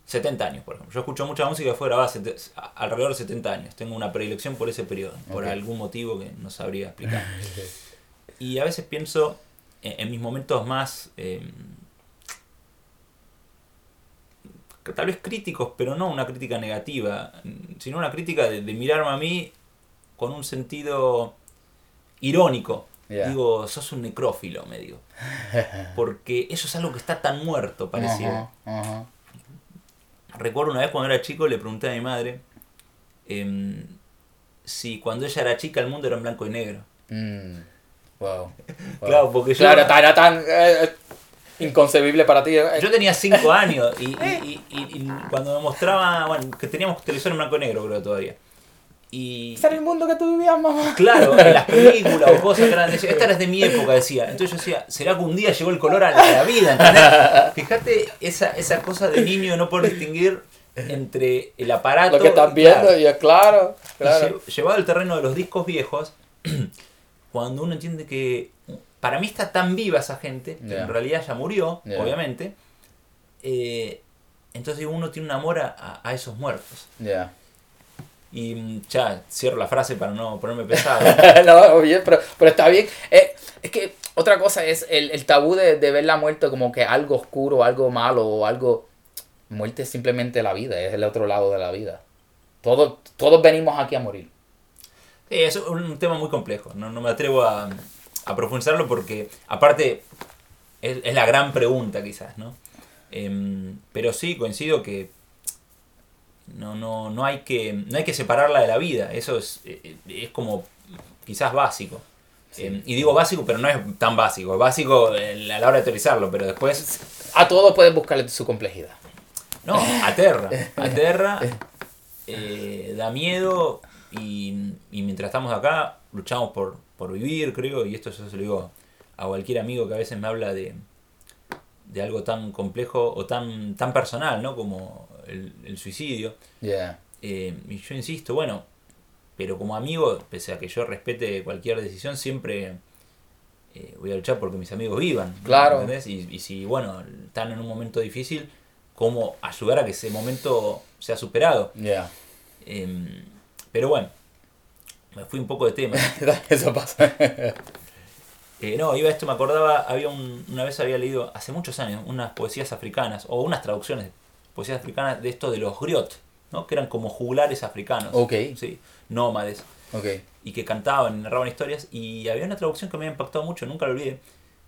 70 años, por ejemplo. Yo escucho mucha música que fue grabada hace alrededor de 70 años. Tengo una predilección por ese periodo, por algún motivo que no sabría explicar. Y a veces pienso en, en mis momentos más, eh, que tal vez críticos, pero no una crítica negativa, sino una crítica de, de mirarme a mí con un sentido irónico. Digo, sos un necrófilo, me digo. Porque eso es algo que está tan muerto, ajá. Recuerdo una vez cuando era chico le pregunté a mi madre em, si cuando ella era chica el mundo era en blanco y negro. Mm, Wow. Wow. Claro, porque yo- Claro, era tan eh, inconcebible para ti. eh. Yo tenía 5 años y, y- y- y- y cuando me mostraba, bueno, que teníamos televisor en blanco y negro creo todavía. Y Ese era el mundo que tú vivías, mamá. claro, en las películas o cosas grandes, esta era de mi época, decía. Entonces yo decía, ¿será que un día llegó el color a la, a la vida? ¿entendés? Fíjate esa, esa cosa de niño no poder distinguir entre el aparato... Lo que estás y- viendo, claro. y es claro. Llevado al terreno de los discos viejos, cuando uno entiende que para mí está tan viva esa gente, que en realidad ya murió, obviamente, eh, entonces uno tiene un amor a, a- esos muertos. Ya. Y mm, ya cierro la frase para no ponerme pesado. no, bien, pero, pero está bien. Eh, es que otra cosa es el, el tabú de, de ver la muerte como que algo oscuro, algo malo o algo... Muerte es simplemente la vida, es el otro lado de la vida. Todos, todos venimos aquí a morir. Sí, es un tema muy complejo, no, no me atrevo a, a profundizarlo porque aparte es, es la gran pregunta quizás, ¿no? Em, pero sí, coincido que no, no, no, hay que no hay que separarla de la vida, eso es, eh, es como quizás básico. Sí. Em, y digo básico, pero no es tan básico, es básico en- a la hora de aterrizarlo, pero después, A todos puedes buscarle su complejidad. no, aterra, aterra, eh, da miedo y, y mientras estamos acá luchamos por, por vivir, creo, y esto yo se lo digo a cualquier amigo que a veces me habla de, de algo tan complejo o tan, tan personal, ¿no? Como el, el suicidio. Yeah. Eh, y yo insisto, bueno, pero como amigo, pese a que yo respete cualquier decisión, siempre eh, voy a luchar porque mis amigos vivan. Claro. ¿Entendés? Y, y si, bueno, están en un momento difícil, ¿cómo ayudar a que ese momento sea superado? Yeah. Em, pero bueno, me fui un poco de tema. Eso pasa. Eh, no, iba a esto, me acordaba, había un- una vez había leído hace muchos años unas poesías africanas, o unas traducciones de poesías africanas de esto de los griot, ¿no? que eran como juglares africanos, Ok. sí, nómades, ok. y que cantaban narraban historias, y había una traducción que me había impactado mucho, nunca lo olvidé,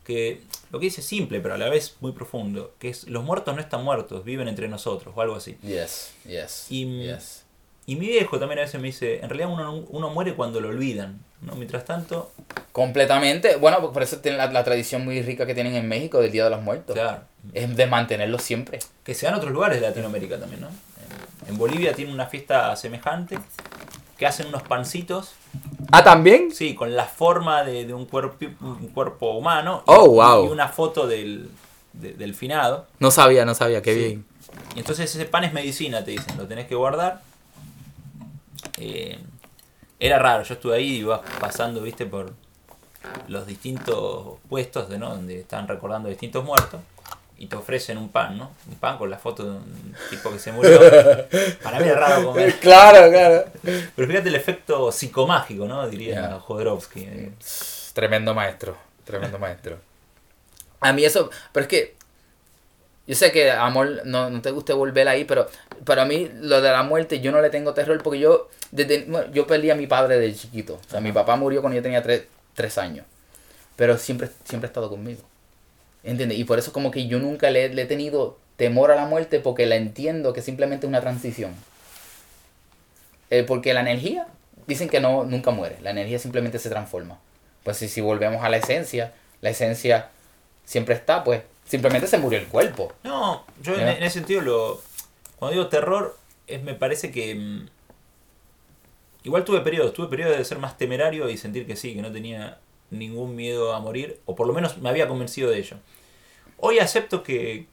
que lo que dice es simple, pero a la vez muy profundo, que es los muertos no están muertos, viven entre nosotros, o algo así. Yes, yes, Y- yes. Y mi viejo también a veces me dice, en realidad uno, uno muere cuando lo olvidan, ¿no? Mientras tanto, Completamente. Bueno, por eso tienen la, la tradición muy rica que tienen en México del Día de los Muertos. claro, Es de mantenerlo siempre. que se da en otros lugares de Latinoamérica también, ¿no? En, en Bolivia tiene una fiesta semejante, que hacen unos pancitos, Ah, ¿también? sí, con la forma de, de un, cuerpo, un cuerpo humano y, Oh, wow. y una foto del, de- del finado. No sabía, no sabía, qué Sí. bien. Y entonces ese pan es medicina, te dicen, lo tenés que guardar. Eh, era raro, yo estuve ahí y ibas pasando, viste, por los distintos puestos de, ¿no? donde están recordando distintos muertos y te ofrecen un pan, ¿no? Un pan con la foto de un tipo que se murió. Para mí era raro comer. Claro, claro. Pero fíjate el efecto psicomágico, ¿no? Diría Ya. Jodorowsky. Tremendo maestro, tremendo maestro. A mí eso, pero es que yo sé que amor no, no te gusta volver ahí, pero para mí lo de la muerte yo no le tengo terror porque yo desde bueno, yo perdí a mi padre de chiquito. O sea, mi papá murió cuando yo tenía tres, tres años. Pero siempre, siempre ha estado conmigo. ¿Entiendes? Y por eso como que yo nunca le, le he tenido temor a la muerte porque la entiendo que simplemente es una transición. Eh, porque la energía, dicen que no, nunca muere, la energía simplemente se transforma. Pues si, si volvemos a la esencia, la esencia siempre está, pues simplemente se murió el cuerpo. No, yo en, en ese sentido lo. Cuando digo terror, es, me parece que. mm, Igual tuve periodos, tuve periodos de ser más temerario y sentir que sí, que no tenía ningún miedo a morir, o por lo menos me había convencido de ello. Hoy acepto que,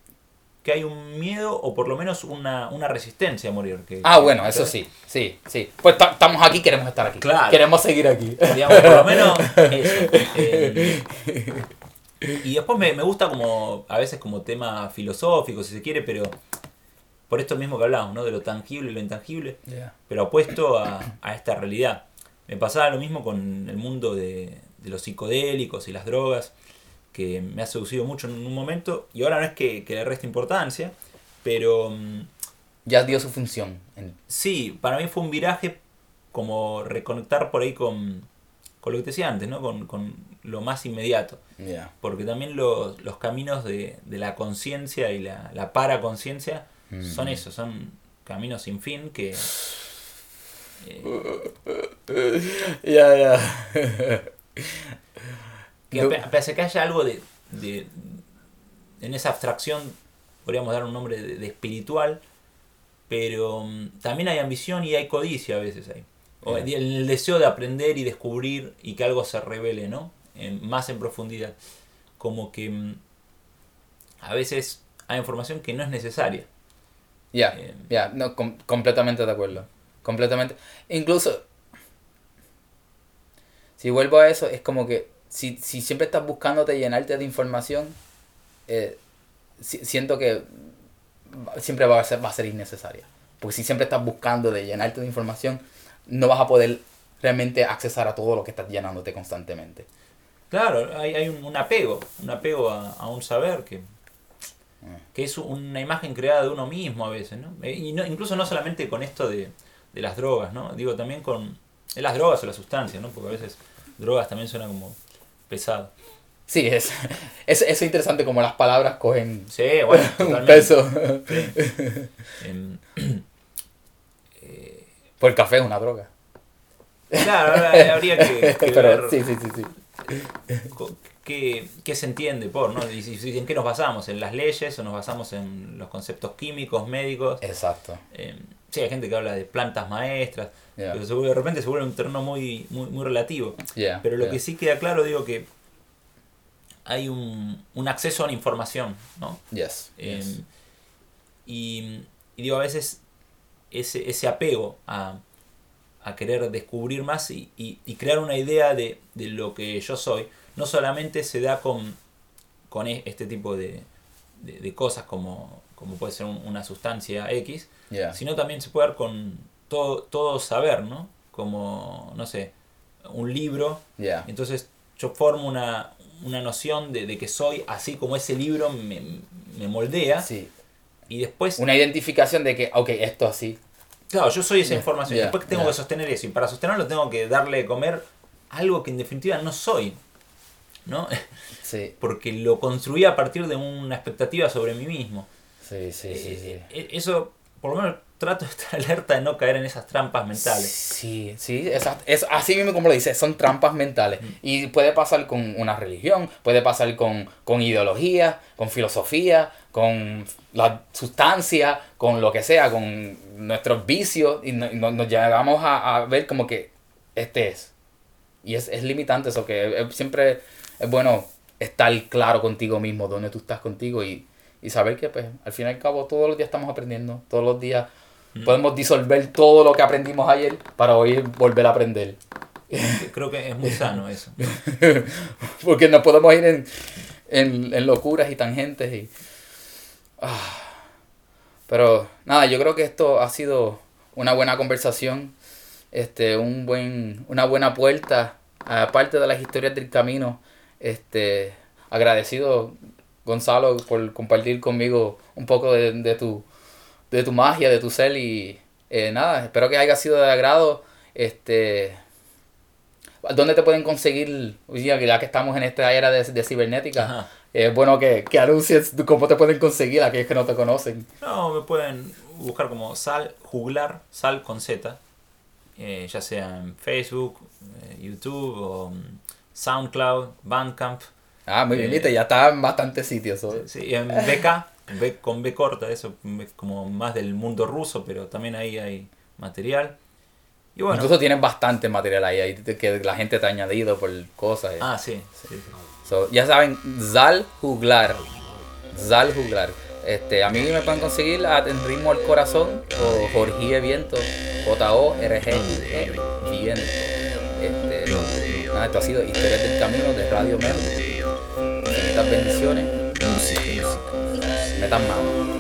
que hay un miedo, o por lo menos una, una resistencia a morir. Que, Ah, que- bueno, eso sí, sí, sí. Pues ta- estamos aquí, queremos estar aquí. Claro. Queremos seguir aquí. digamos, por lo menos eso. Eh, y después me, me gusta como, a veces como tema filosófico, si se quiere, pero por esto mismo que hablamos, ¿no? De lo tangible y lo intangible, Yeah. pero opuesto a, a esta realidad. Me pasaba lo mismo con el mundo de, de los psicodélicos y las drogas, que me ha seducido mucho en un momento, y ahora no es que, que le reste importancia, pero... mm, Ya dio su función. Sí, para mí fue un viraje como reconectar por ahí con, con lo que te decía antes, ¿no? Con, con lo más inmediato. Yeah. Porque también los, los caminos de, de la conciencia y la, la paraconciencia son Mm. eso, son caminos sin fin que... eh, Ya, ya. que No. a pesar que haya algo de, de- en esa abstracción, podríamos dar un nombre de, de espiritual, pero mm, también hay ambición y hay codicia a veces ahí. O Yeah. el deseo de aprender y descubrir y que algo se revele, ¿no? En- más en profundidad. Como que mm, a veces hay información que no es necesaria. Ya, Eh, ya, no, com- completamente de acuerdo. Completamente. Incluso, si vuelvo a eso, es como que si, si siempre estás buscándote llenarte de información, eh, si- siento que siempre va a, ser, va a ser innecesaria. Porque si siempre estás buscando de llenarte de información, no vas a poder realmente accesar a todo lo que estás llenándote constantemente. Claro, hay, hay un, un apego, un apego a, a un saber que, Ah. que es una imagen creada de uno mismo a veces, ¿no? Eh, Y no, incluso no solamente con esto de, de las drogas, ¿no? Digo, también con eh, las drogas o las sustancias, ¿no? Porque a veces drogas también suena como pesado. Sí, es, es, es interesante como las palabras cogen Sí, bueno, un peso. Em, eh, Pues el café es una droga. claro, habría que, que Pero ver sí, sí, sí, sí. Qué, qué se entiende por, ¿no? En qué nos basamos, en las leyes o nos basamos en los conceptos químicos, médicos. Exacto. Eh, sí, hay gente que habla de plantas maestras, Yeah. pero se vuelve- de repente se vuelve un terreno muy, muy, muy relativo. Yeah, Pero lo yeah. que sí queda claro, digo que hay un, un acceso a la información, ¿no? Yes. Eh, yes. y, y digo, a veces ese, ese apego a, a querer descubrir más y, y- y crear una idea de, de lo que yo soy, no solamente se da con, con e- este tipo de, de- de cosas como, como puede ser un- una sustancia X, Yeah. sino también se puede dar con todo, todo saber, ¿no? Como, no sé, un libro. Yeah. Entonces yo formo una, una noción de, de que soy así como ese libro me, me moldea. Sí. Y después, Una identificación de que, ok, esto así. Claro, yo soy esa Yeah, información. yeah, después tengo yeah. que sostener eso. Y para sostenerlo tengo que darle de comer algo que en definitiva no soy. ¿No? Sí, Porque lo construí a partir de una expectativa sobre mí mismo. sí, sí, sí. sí. Eh, eh, Eso, por lo menos trato de estar alerta de no caer en esas trampas mentales. Sí, sí. Es así mismo como lo dices, son trampas mentales. Y puede pasar con una religión, puede pasar con, con ideología, con filosofía, con la sustancia, con lo que sea, con nuestros vicios. Y no- y no- nos llegamos a, a ver como que este es. Y es, es limitante eso, que es- siempre es bueno estar claro contigo mismo, dónde tú estás contigo y, y saber que pues al fin y al cabo todos los días estamos aprendiendo, todos los días podemos disolver todo lo que aprendimos ayer para hoy volver a aprender. Creo que es muy sano eso. Porque no podemos ir en, en, en locuras y tangentes y... ah. Pero nada, yo creo que esto ha sido una buena conversación, este, un buen, una buena puerta, aparte de las historias del camino. Este, agradecido, Gonzalo, por compartir conmigo un poco de, de tu, de tu magia, de tu ser y eh, nada, espero que haya sido de agrado. Este, ¿Dónde te pueden conseguir, ya que estamos en esta era de, de cibernética? Es bueno que, que anuncies cómo te pueden conseguir a aquellos que no te conocen. No, me pueden buscar como sal, juglar, sal con Z. eh, ya sea en Facebook, eh, YouTube o mm, SoundCloud, Bandcamp. Ah, muy bien, Eh, viste, ya está en bastantes sitios. Sí, en BK, B- con B corta, eso es como más del mundo ruso, pero también ahí hay material. Y bueno, Incluso tienen bastante material ahí, ahí que la gente te ha añadido por cosas. eh. ah, sí, sí, sí. So, ya saben, Zal Juglar. Zal Juglar. Este, a mí me pueden conseguir a- en Ritmo al Corazón o Jorge Viento. J-O-R-G-E Viento. Este, nada, esto ha sido Historias del Camino de Radio Mero. Infinitas bendiciones. Metan mano.